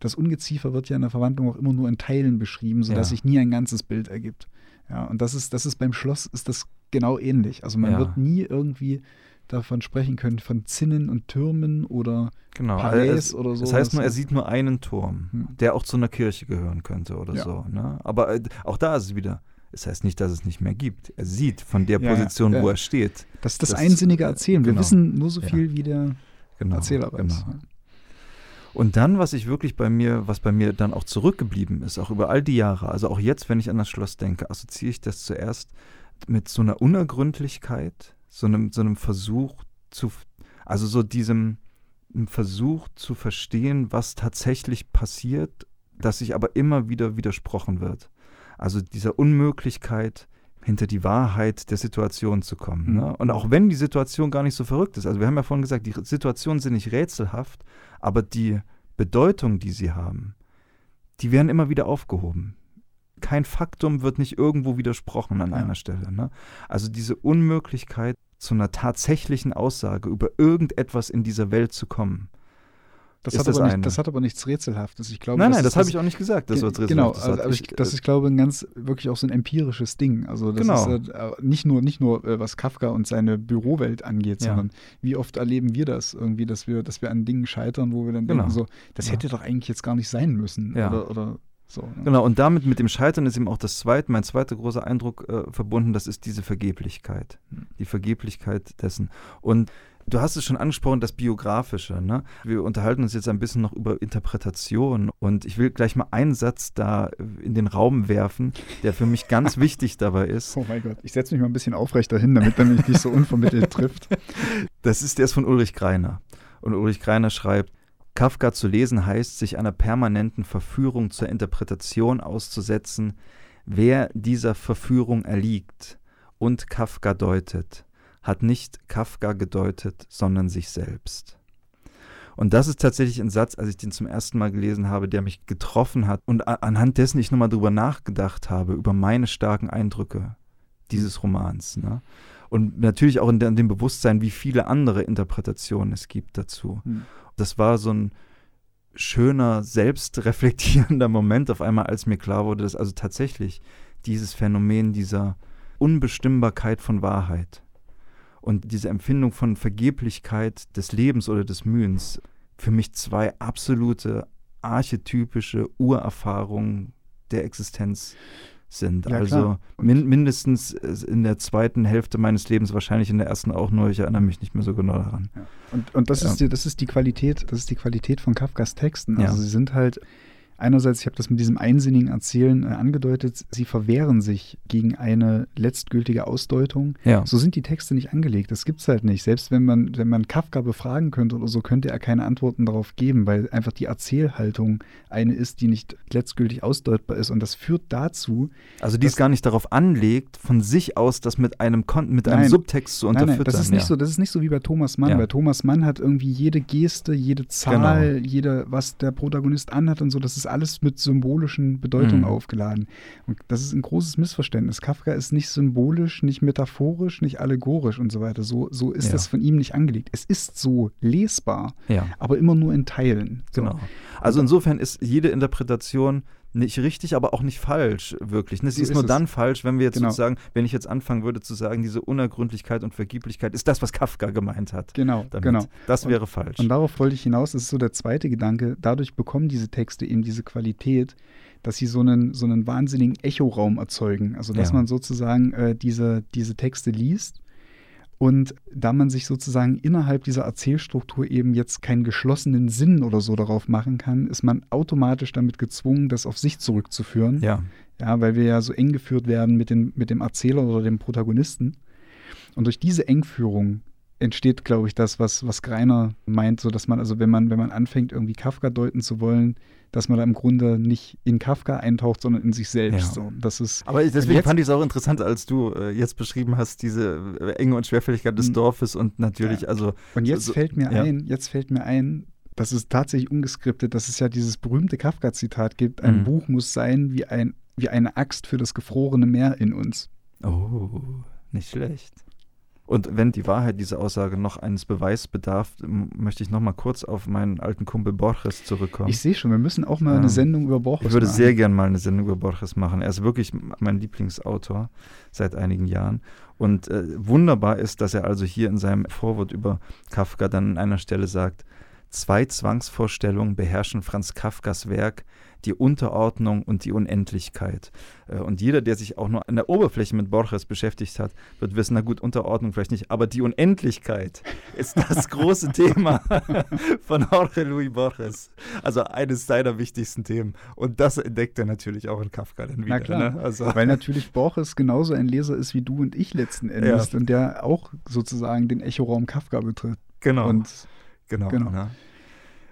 das Ungeziefer wird ja in der Verwandlung auch immer nur in Teilen beschrieben, sodass ja. sich nie ein ganzes Bild ergibt. Ja, und das ist, das ist beim Schloss ist das genau ähnlich. Also man ja. wird nie irgendwie davon sprechen können, von Zinnen und Türmen oder genau. Palais es, oder so. Das heißt nur, er sieht nur einen Turm, hm. der auch zu einer Kirche gehören könnte oder ja. so. Ne? Aber äh, auch da ist es wieder. Es heißt nicht, dass es nicht mehr gibt. Er sieht von der Position, ja, wo er steht. Das ist das, das einsinnige Erzählen. Wir genau. wissen nur so viel, wie der genau, Erzähler weiß. Genau. Und dann, was ich wirklich bei mir, was bei mir dann auch zurückgeblieben ist, auch über all die Jahre, also auch jetzt, wenn ich an das Schloss denke, assoziiere ich das zuerst mit so einer Unergründlichkeit, so einem, so einem Versuch zu, also so diesem Versuch zu verstehen, was tatsächlich passiert, das sich aber immer wieder widersprochen wird. Also dieser Unmöglichkeit, hinter die Wahrheit der Situation zu kommen. Ne? Mhm. Und auch wenn die Situation gar nicht so verrückt ist, also wir haben ja vorhin gesagt, die Situationen sind nicht rätselhaft, aber die Bedeutung, die sie haben, die werden immer wieder aufgehoben. Kein Faktum wird nicht irgendwo widersprochen an ja. einer Stelle. Ne? Also diese Unmöglichkeit, zu einer tatsächlichen Aussage über irgendetwas in dieser Welt zu kommen, Das, ist hat das aber eine. nicht, das hat aber nichts Rätselhaftes. Ich glaube, nein, nein, das ist habe ich auch nicht gesagt. Das Ge- wird genau, also, aber ich, das ist, glaube ich, ein ganz wirklich auch so ein empirisches Ding. Also das Genau. ist äh, nicht nur, nicht nur äh, was Kafka und seine Bürowelt angeht, Ja. sondern wie oft erleben wir das irgendwie, dass wir, dass wir an Dingen scheitern, wo wir dann Genau. denken, so, das Ja. hätte doch eigentlich jetzt gar nicht sein müssen. Ja. Oder, oder so. Ne? Genau, und damit mit dem Scheitern ist eben auch das zweite, mein zweiter großer Eindruck äh, verbunden, das ist diese Vergeblichkeit. Hm. Die Vergeblichkeit dessen. Und du hast es schon angesprochen, das Biografische. Ne? Wir unterhalten uns jetzt ein bisschen noch über Interpretation und ich will gleich mal einen Satz da in den Raum werfen, der für mich ganz wichtig dabei ist. Oh mein Gott, ich setze mich mal ein bisschen aufrechter hin, damit er mich nicht so unvermittelt trifft. Das ist der ist von Ulrich Greiner. Und Ulrich Greiner schreibt, Kafka zu lesen heißt, sich einer permanenten Verführung zur Interpretation auszusetzen, wer dieser Verführung erliegt und Kafka deutet, hat nicht Kafka gedeutet, sondern sich selbst. Und das ist tatsächlich ein Satz, als ich den zum ersten Mal gelesen habe, der mich getroffen hat und anhand dessen ich nochmal drüber nachgedacht habe, über meine starken Eindrücke dieses Romans. Ne? Und natürlich auch in de- in dem Bewusstsein, wie viele andere Interpretationen es gibt dazu. Hm. Das war so ein schöner, selbstreflektierender Moment auf einmal, als mir klar wurde, dass also tatsächlich dieses Phänomen dieser Unbestimmbarkeit von Wahrheit und diese Empfindung von Vergeblichkeit des Lebens oder des Mühens für mich zwei absolute archetypische Urerfahrungen der Existenz sind. Ja, also min mindestens äh, in der zweiten Hälfte meines Lebens, wahrscheinlich in der ersten auch nur, ich erinnere mich nicht mehr so genau daran. Und, und das, Ja. ist die, das ist die Qualität, das ist die Qualität von Kafkas Texten. Ja. Also sie sind halt einerseits, ich habe das mit diesem einsinnigen Erzählen äh, angedeutet, sie verwehren sich gegen eine letztgültige Ausdeutung. Ja. So sind die Texte nicht angelegt. Das gibt's halt nicht. Selbst wenn man, wenn man Kafka befragen könnte oder so, könnte er keine Antworten darauf geben, weil einfach die Erzählhaltung eine ist, die nicht letztgültig ausdeutbar ist. Und das führt dazu, Also die es gar nicht darauf anlegt, von sich aus das mit einem Kon mit einem Nein. Subtext zu unterfüttern. nein, das ist nicht ja. so, das ist nicht so wie bei Thomas Mann. Ja. Bei Thomas Mann hat irgendwie jede Geste, jede Zahl, jede, was der Protagonist anhat und so, das ist alles mit symbolischen Bedeutungen Mhm. aufgeladen. Und das ist ein großes Missverständnis. Kafka ist nicht symbolisch, nicht metaphorisch, nicht allegorisch und so weiter. So, so ist Ja. das von ihm nicht angelegt. Es ist so lesbar, Ja, aber immer nur in Teilen. So. genau. Also insofern ist jede Interpretation nicht richtig, aber auch nicht falsch, wirklich. ne? Sie So ist ist nur es. dann falsch, wenn wir jetzt Genau. sozusagen, wenn ich jetzt anfangen würde zu sagen, diese Unergründlichkeit und Vergeblichkeit ist das, was Kafka gemeint hat. Genau, Damit. genau. Das Und- wäre falsch. Und darauf wollte ich hinaus, das ist so der zweite Gedanke. Dadurch bekommen diese Texte eben diese Qualität, dass sie so einen, so einen wahnsinnigen Echoraum erzeugen. Also, dass Ja. man sozusagen äh, diese, diese Texte liest und da man sich sozusagen innerhalb dieser Erzählstruktur eben jetzt keinen geschlossenen Sinn oder so darauf machen kann, ist man automatisch damit gezwungen, das auf sich zurückzuführen. ja, Ja, weil wir ja so eng geführt werden mit, den, mit dem Erzähler oder dem Protagonisten. Und durch diese Engführung entsteht, glaube ich, das, was, was Greiner meint, so dass man, also wenn man, wenn man anfängt, irgendwie Kafka deuten zu wollen, dass man da im Grunde nicht in Kafka eintaucht, sondern in sich selbst. Ja. So, das ist, aber deswegen jetzt- fand ich es auch interessant, als du äh, jetzt beschrieben hast, diese äh, Enge und Schwerfälligkeit des Mhm. Dorfes und natürlich, Ja. also und jetzt so- fällt mir ja. ein, jetzt fällt mir ein, das ist tatsächlich ungeskriptet, dass es ja dieses berühmte Kafka-Zitat gibt, ein Mhm. Buch muss sein wie, ein, wie eine Axt für das gefrorene Meer in uns. Oh, nicht schlecht. Und wenn die Wahrheit dieser Aussage noch eines Beweis bedarf, möchte ich noch mal kurz auf meinen alten Kumpel Borges zurückkommen. Ich sehe schon, wir müssen auch mal Ja. eine Sendung über Borges Ich würde machen. sehr gern mal eine Sendung über Borges machen. Er ist wirklich mein Lieblingsautor seit einigen Jahren. Und äh, wunderbar ist, dass er also hier in seinem Vorwort über Kafka dann an einer Stelle sagt, zwei Zwangsvorstellungen beherrschen Franz Kafkas Werk, die Unterordnung und die Unendlichkeit. Äh, Und jeder, der sich auch nur an der Oberfläche mit Borges beschäftigt hat, wird wissen, na gut, Unterordnung vielleicht nicht, aber die Unendlichkeit ist das große Thema von Jorge Luis Borges. Also eines seiner wichtigsten Themen. Und das entdeckt er natürlich auch in Kafka dann wieder. Na klar, Ne? Also, weil natürlich Borges genauso ein Leser ist wie du und ich letzten Endes und der auch sozusagen den Echoraum Kafka betritt. genau. Und genau, genau. Ne?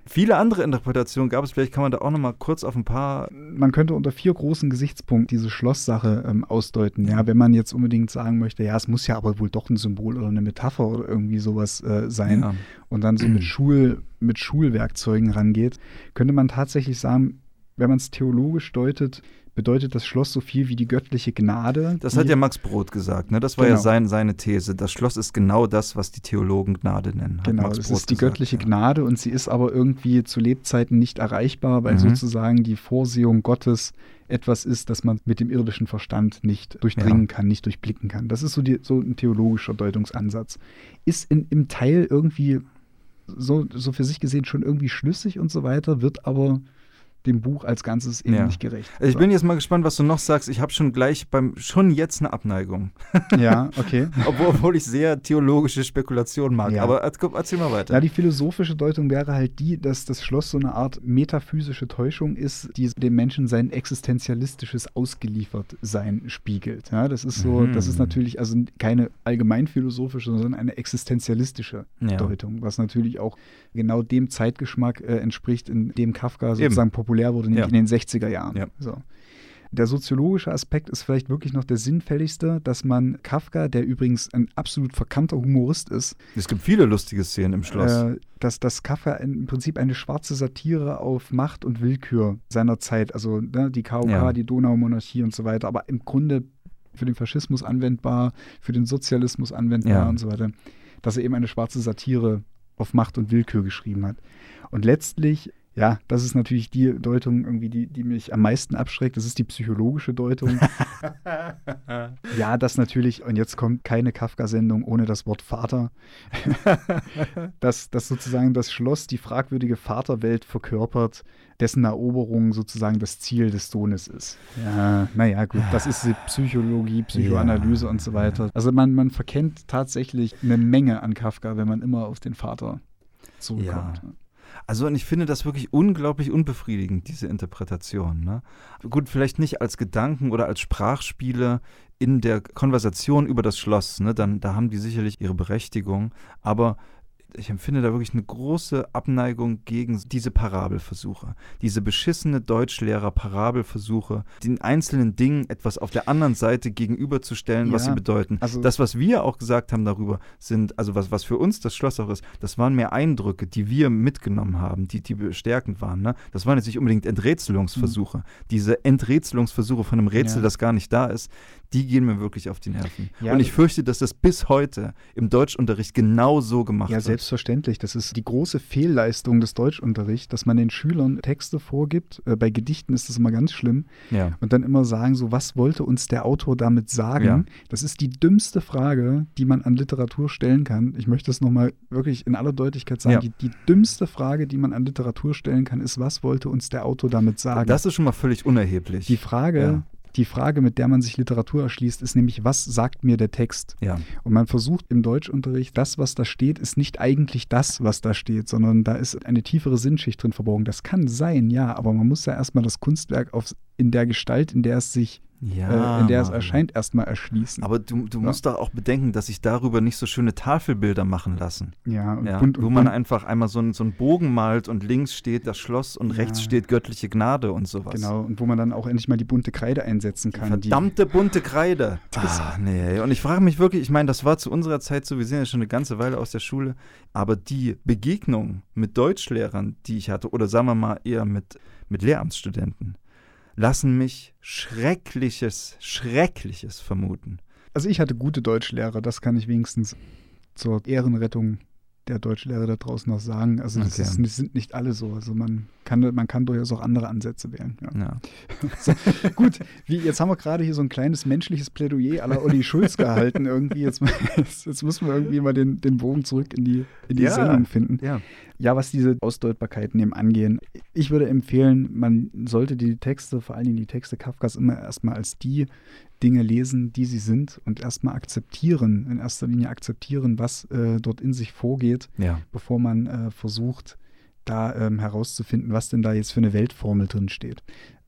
Viele andere Interpretationen gab es, vielleicht kann man da auch noch mal kurz auf ein paar man könnte unter vier großen Gesichtspunkten diese Schlosssache ähm, ausdeuten. Ja, wenn man jetzt unbedingt sagen möchte, ja, es muss ja aber wohl doch ein Symbol oder eine Metapher oder irgendwie sowas äh, sein Ja. und dann so mit Schul, mit Schulwerkzeugen rangeht, könnte man tatsächlich sagen, wenn man es theologisch deutet, bedeutet das Schloss so viel wie die göttliche Gnade. Das hat ja Max Brod gesagt, ne? Das war Genau. ja sein, seine These. Das Schloss ist genau das, was die Theologen Gnade nennen. Genau, Brod ist die gesagt, göttliche ja. Gnade und sie ist aber irgendwie zu Lebzeiten nicht erreichbar, weil Mhm. sozusagen die Vorsehung Gottes etwas ist, das man mit dem irdischen Verstand nicht durchdringen kann, nicht durchblicken kann. Das ist so, die, so ein theologischer Deutungsansatz. Ist in, im Teil irgendwie so, so für sich gesehen schon irgendwie schlüssig und so weiter, wird aber dem Buch als Ganzes eben Ja. nicht gerecht. Also ich bin jetzt mal gespannt, was du noch sagst. Ich habe schon gleich beim, schon jetzt eine Abneigung. ja, okay. Obwohl, obwohl ich sehr theologische Spekulationen mag. Ja. Aber erzähl mal weiter. Ja, die philosophische Deutung wäre halt die, dass das Schloss so eine Art metaphysische Täuschung ist, die dem Menschen sein existenzialistisches Ausgeliefertsein spiegelt. Ja, das ist so, Mhm. das ist natürlich also keine allgemeinphilosophische, sondern eine existenzialistische. Deutung, was natürlich auch genau dem Zeitgeschmack äh, entspricht, in dem Kafka sozusagen populär wurde, nämlich Ja. in den 60er Jahren. Ja. So. Der soziologische Aspekt ist vielleicht wirklich noch der sinnfälligste, dass man Kafka, der übrigens ein absolut verkannter Humorist ist, es gibt viele lustige Szenen im Schloss. äh, dass, dass Kafka im Prinzip eine schwarze Satire auf Macht und Willkür seiner Zeit, also ne, die KOK, Ja. die Donaumonarchie und so weiter, aber im Grunde für den Faschismus anwendbar, für den Sozialismus anwendbar Ja. und so weiter, dass er eben eine schwarze Satire auf Macht und Willkür geschrieben hat. Und letztlich, ja, das ist natürlich die Deutung irgendwie, die, die mich am meisten abschreckt. Das ist die psychologische Deutung. ja, das natürlich, und jetzt kommt keine Kafka-Sendung ohne das Wort Vater. dass, dass sozusagen das Schloss die fragwürdige Vaterwelt verkörpert, dessen Eroberung sozusagen das Ziel des Sohnes ist. Ja, naja, gut, das ist die Psychologie, Psychoanalyse Ja. und so weiter. Also man, man verkennt tatsächlich eine Menge an Kafka, wenn man immer auf den Vater zurückkommt. Also und ich finde das wirklich unglaublich unbefriedigend, diese Interpretation. Ne? Gut, vielleicht nicht als Gedanken oder als Sprachspiele in der Konversation über das Schloss, ne? Dann, da haben die sicherlich ihre Berechtigung, aber ich empfinde da wirklich eine große Abneigung gegen diese Parabelversuche. Diese beschissene Deutschlehrer-Parabelversuche, den einzelnen Dingen etwas auf der anderen Seite gegenüberzustellen, was Ja, sie bedeuten. also- das, was wir auch gesagt haben darüber, sind, also was, was für uns das Schloss auch ist, das waren mehr Eindrücke, die wir mitgenommen haben, die, die bestärkend waren. Ne? Das waren jetzt nicht unbedingt Enträtselungsversuche. Diese Enträtselungsversuche von einem Rätsel, Mhm. Ja. das gar nicht da ist, die gehen mir wirklich auf die Nerven. Ja, Und ich fürchte, dass das bis heute im Deutschunterricht genau so gemacht Ja, wird. selbstverständlich. Das ist die große Fehlleistung des Deutschunterrichts, dass man den Schülern Texte vorgibt. Äh, bei Gedichten ist das immer ganz schlimm. Ja. Und dann immer sagen, so, was wollte uns der Autor damit sagen? Ja. Das ist die dümmste Frage, die man an Literatur stellen kann. Ich möchte es nochmal wirklich in aller Deutlichkeit sagen. Ja. Die, die dümmste Frage, die man an Literatur stellen kann, ist, was wollte uns der Autor damit sagen? Das ist schon mal völlig unerheblich. die Frage, Ja. Die Frage, mit der man sich Literatur erschließt, ist nämlich, was sagt mir der Text? ja. Und man versucht im Deutschunterricht, das, was da steht, ist nicht eigentlich das, was da steht, sondern da ist eine tiefere Sinnschicht drin verborgen. Das kann sein, ja, aber man muss ja erstmal das Kunstwerk auf, in der Gestalt, in der es sich, ja äh, in der es Mann. erscheint, erstmal erschließen. Aber du, du Ja. musst doch auch bedenken, dass sich darüber nicht so schöne Tafelbilder machen lassen. ja, und Ja, bunt und wo man bunt, einfach einmal so, einen- so einen Bogen malt und links steht das Schloss und Ja. rechts steht göttliche Gnade und sowas. Genau, und wo man dann auch endlich mal die bunte Kreide einsetzen kann. die- Verdammte bunte Kreide. Ah, nee. Und ich frage mich wirklich, ich meine, das war zu unserer Zeit so, wir sind ja schon eine ganze Weile aus der Schule, aber die Begegnung mit Deutschlehrern, die ich hatte, oder sagen wir mal eher mit, mit Lehramtsstudenten, lassen mich Schreckliches, Schreckliches vermuten. Also ich hatte gute Deutschlehrer, das kann ich wenigstens zur Ehrenrettung der Deutschlehrer da draußen noch sagen. Also das Okay. ist, sind nicht alle so. Also man kann, man kann durchaus auch andere Ansätze wählen. Ja. Ja. Gut, wie, jetzt haben wir gerade hier so ein kleines menschliches Plädoyer la Olli Schulz gehalten irgendwie. Jetzt, jetzt, müssen wir irgendwie mal den, den Bogen zurück in die, in die Ja. Sendung finden. ja. Was diese Ausdeutbarkeiten eben angehen. Ich würde empfehlen, man sollte die Texte, vor allen Dingen die Texte Kafkas, immer erstmal als die Dinge lesen, die sie sind und erstmal akzeptieren, in erster Linie akzeptieren, was äh, dort in sich vorgeht, bevor man äh, versucht, da ähm, herauszufinden, was denn da jetzt für eine Weltformel drin steht.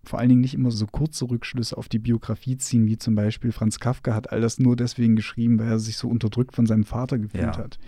Vor allen Dingen nicht immer so kurze Rückschlüsse auf die Biografie ziehen, wie zum Beispiel Franz Kafka hat all das nur deswegen geschrieben, weil er sich so unterdrückt von seinem Vater gefühlt Ja. hat.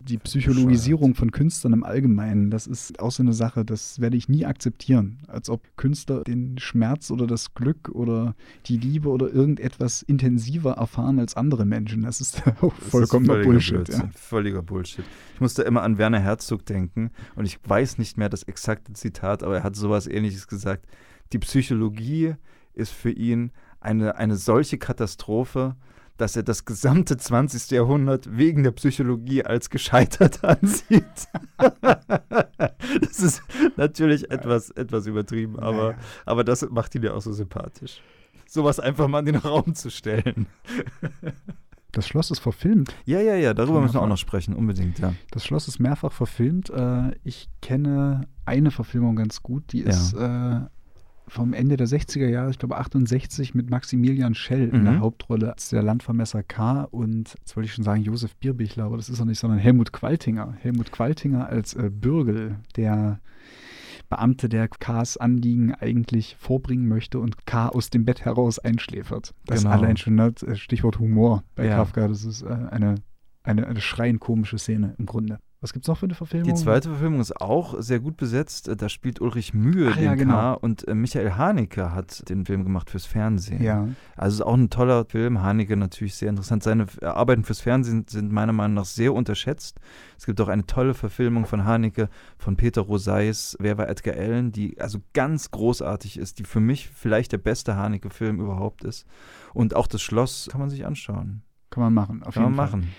Die Psychologisierung von Künstlern im Allgemeinen, das ist auch so eine Sache, das werde ich nie akzeptieren. Als ob Künstler den Schmerz oder das Glück oder die Liebe oder irgendetwas intensiver erfahren als andere Menschen. Das ist auch Das ist vollkommener völliger Bullshit. Blödsinn, Ja. Völliger Bullshit. Ich musste immer an Werner Herzog denken und ich weiß nicht mehr das exakte Zitat, aber er hat sowas ähnliches gesagt. Die Psychologie ist für ihn eine, eine solche Katastrophe, dass er das gesamte 20. Jahrhundert wegen der Psychologie als gescheitert ansieht. das ist natürlich etwas, etwas übertrieben, aber, aber das macht ihn ja auch so sympathisch. Sowas einfach mal in den Raum zu stellen. Das Schloss ist verfilmt. Ja, ja, ja, darüber müssen wir auch noch sprechen, unbedingt, ja. Das Schloss ist mehrfach verfilmt. Äh, ich kenne eine Verfilmung ganz gut, die ist ja. Vom Ende der 60er Jahre, ich glaube 68, mit Maximilian Schell mhm. in der mhm. Hauptrolle als der Landvermesser K. Und jetzt wollte ich schon sagen Josef Bierbichler, aber das ist er nicht, sondern Helmut Qualtinger. Helmut Qualtinger als äh, Bürgel, der Beamte, der Ks Anliegen eigentlich vorbringen möchte und K aus dem Bett heraus einschläfert. Das genau. ist allein schon ne, Stichwort Humor bei ja. Kafka. Das ist äh, eine, eine, eine schreiend komische Szene im Grunde. Was gibt es noch für eine Verfilmung? Die zweite Verfilmung ist auch sehr gut besetzt. Da spielt Ulrich Mühe Ach, den ja, genau. K. und äh, Michael Haneke hat den Film gemacht fürs Fernsehen. Ja. Also ist auch ein toller Film. Haneke natürlich sehr interessant. Seine Arbeiten fürs Fernsehen sind meiner Meinung nach sehr unterschätzt. Es gibt auch eine tolle Verfilmung von Haneke von Peter Roseis, Wer war Edgar Allen, die also ganz großartig ist, die für mich vielleicht der beste Haneke-Film überhaupt ist. Und auch das Schloss kann man sich anschauen. Kann man machen, auf kann jeden man Fall. machen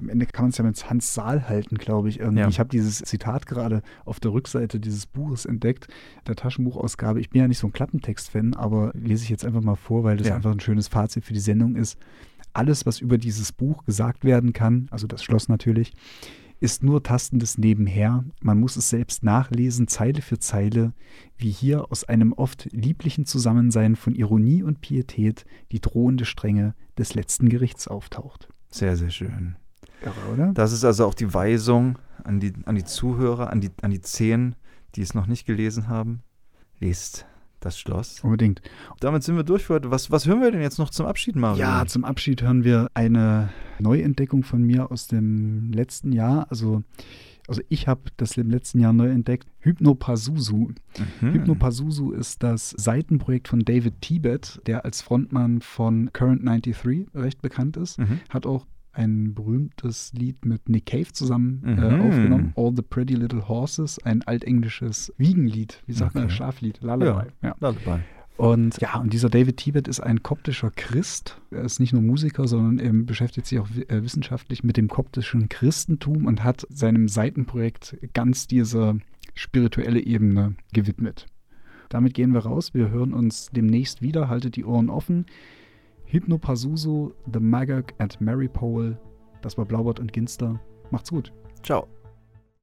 am Ende kann man es ja mit Hans Saal halten, glaube ich. Irgendwie. Ja. Ich habe dieses Zitat gerade auf der Rückseite dieses Buches entdeckt, der Taschenbuchausgabe. Ich bin ja nicht so ein Klappentext-Fan, aber lese ich jetzt einfach mal vor, weil das ja. einfach ein schönes Fazit für die Sendung ist. Alles, was über dieses Buch gesagt werden kann, also das Schloss natürlich, ist nur tastendes Nebenher. Man muss es selbst nachlesen, Zeile für Zeile, wie hier aus einem oft lieblichen Zusammensein von Ironie und Pietät die drohende Strenge des letzten Gerichts auftaucht. Sehr, sehr schön. Irre, oder? Das ist also auch die Weisung an die, an die Zuhörer, an die, an die Zehn, die es noch nicht gelesen haben. Lest das Schloss. Unbedingt. Damit sind wir durch für heute. Was, was hören wir denn jetzt noch zum Abschied, Mario? Ja, zum Abschied hören wir eine Neuentdeckung von mir aus dem letzten Jahr. Also, also ich habe das im letzten Jahr neu entdeckt. Hypnopasusu. Mhm. Hypnopasusu ist das Seitenprojekt von David Tibet, der als Frontmann von Current 93 recht bekannt ist. Mhm. Hat auch ein berühmtes Lied mit Nick Cave zusammen äh, mhm. äh, aufgenommen. All the Pretty Little Horses, ein altenglisches Wiegenlied, wie sagt okay. man, Schlaflied, Lullaby. Ja, ja. Lullaby. Und ja, und dieser David Tibet ist ein koptischer Christ. Er ist nicht nur Musiker, sondern er beschäftigt sich auch äh, wissenschaftlich mit dem koptischen Christentum und hat seinem Seitenprojekt ganz diese spirituelle Ebene gewidmet. Damit gehen wir raus. Wir hören uns demnächst wieder. Haltet die Ohren offen. Hypnopasuso, The Magog and Mary Pole. Das war Blaubart und Ginster. Macht's gut. Ciao.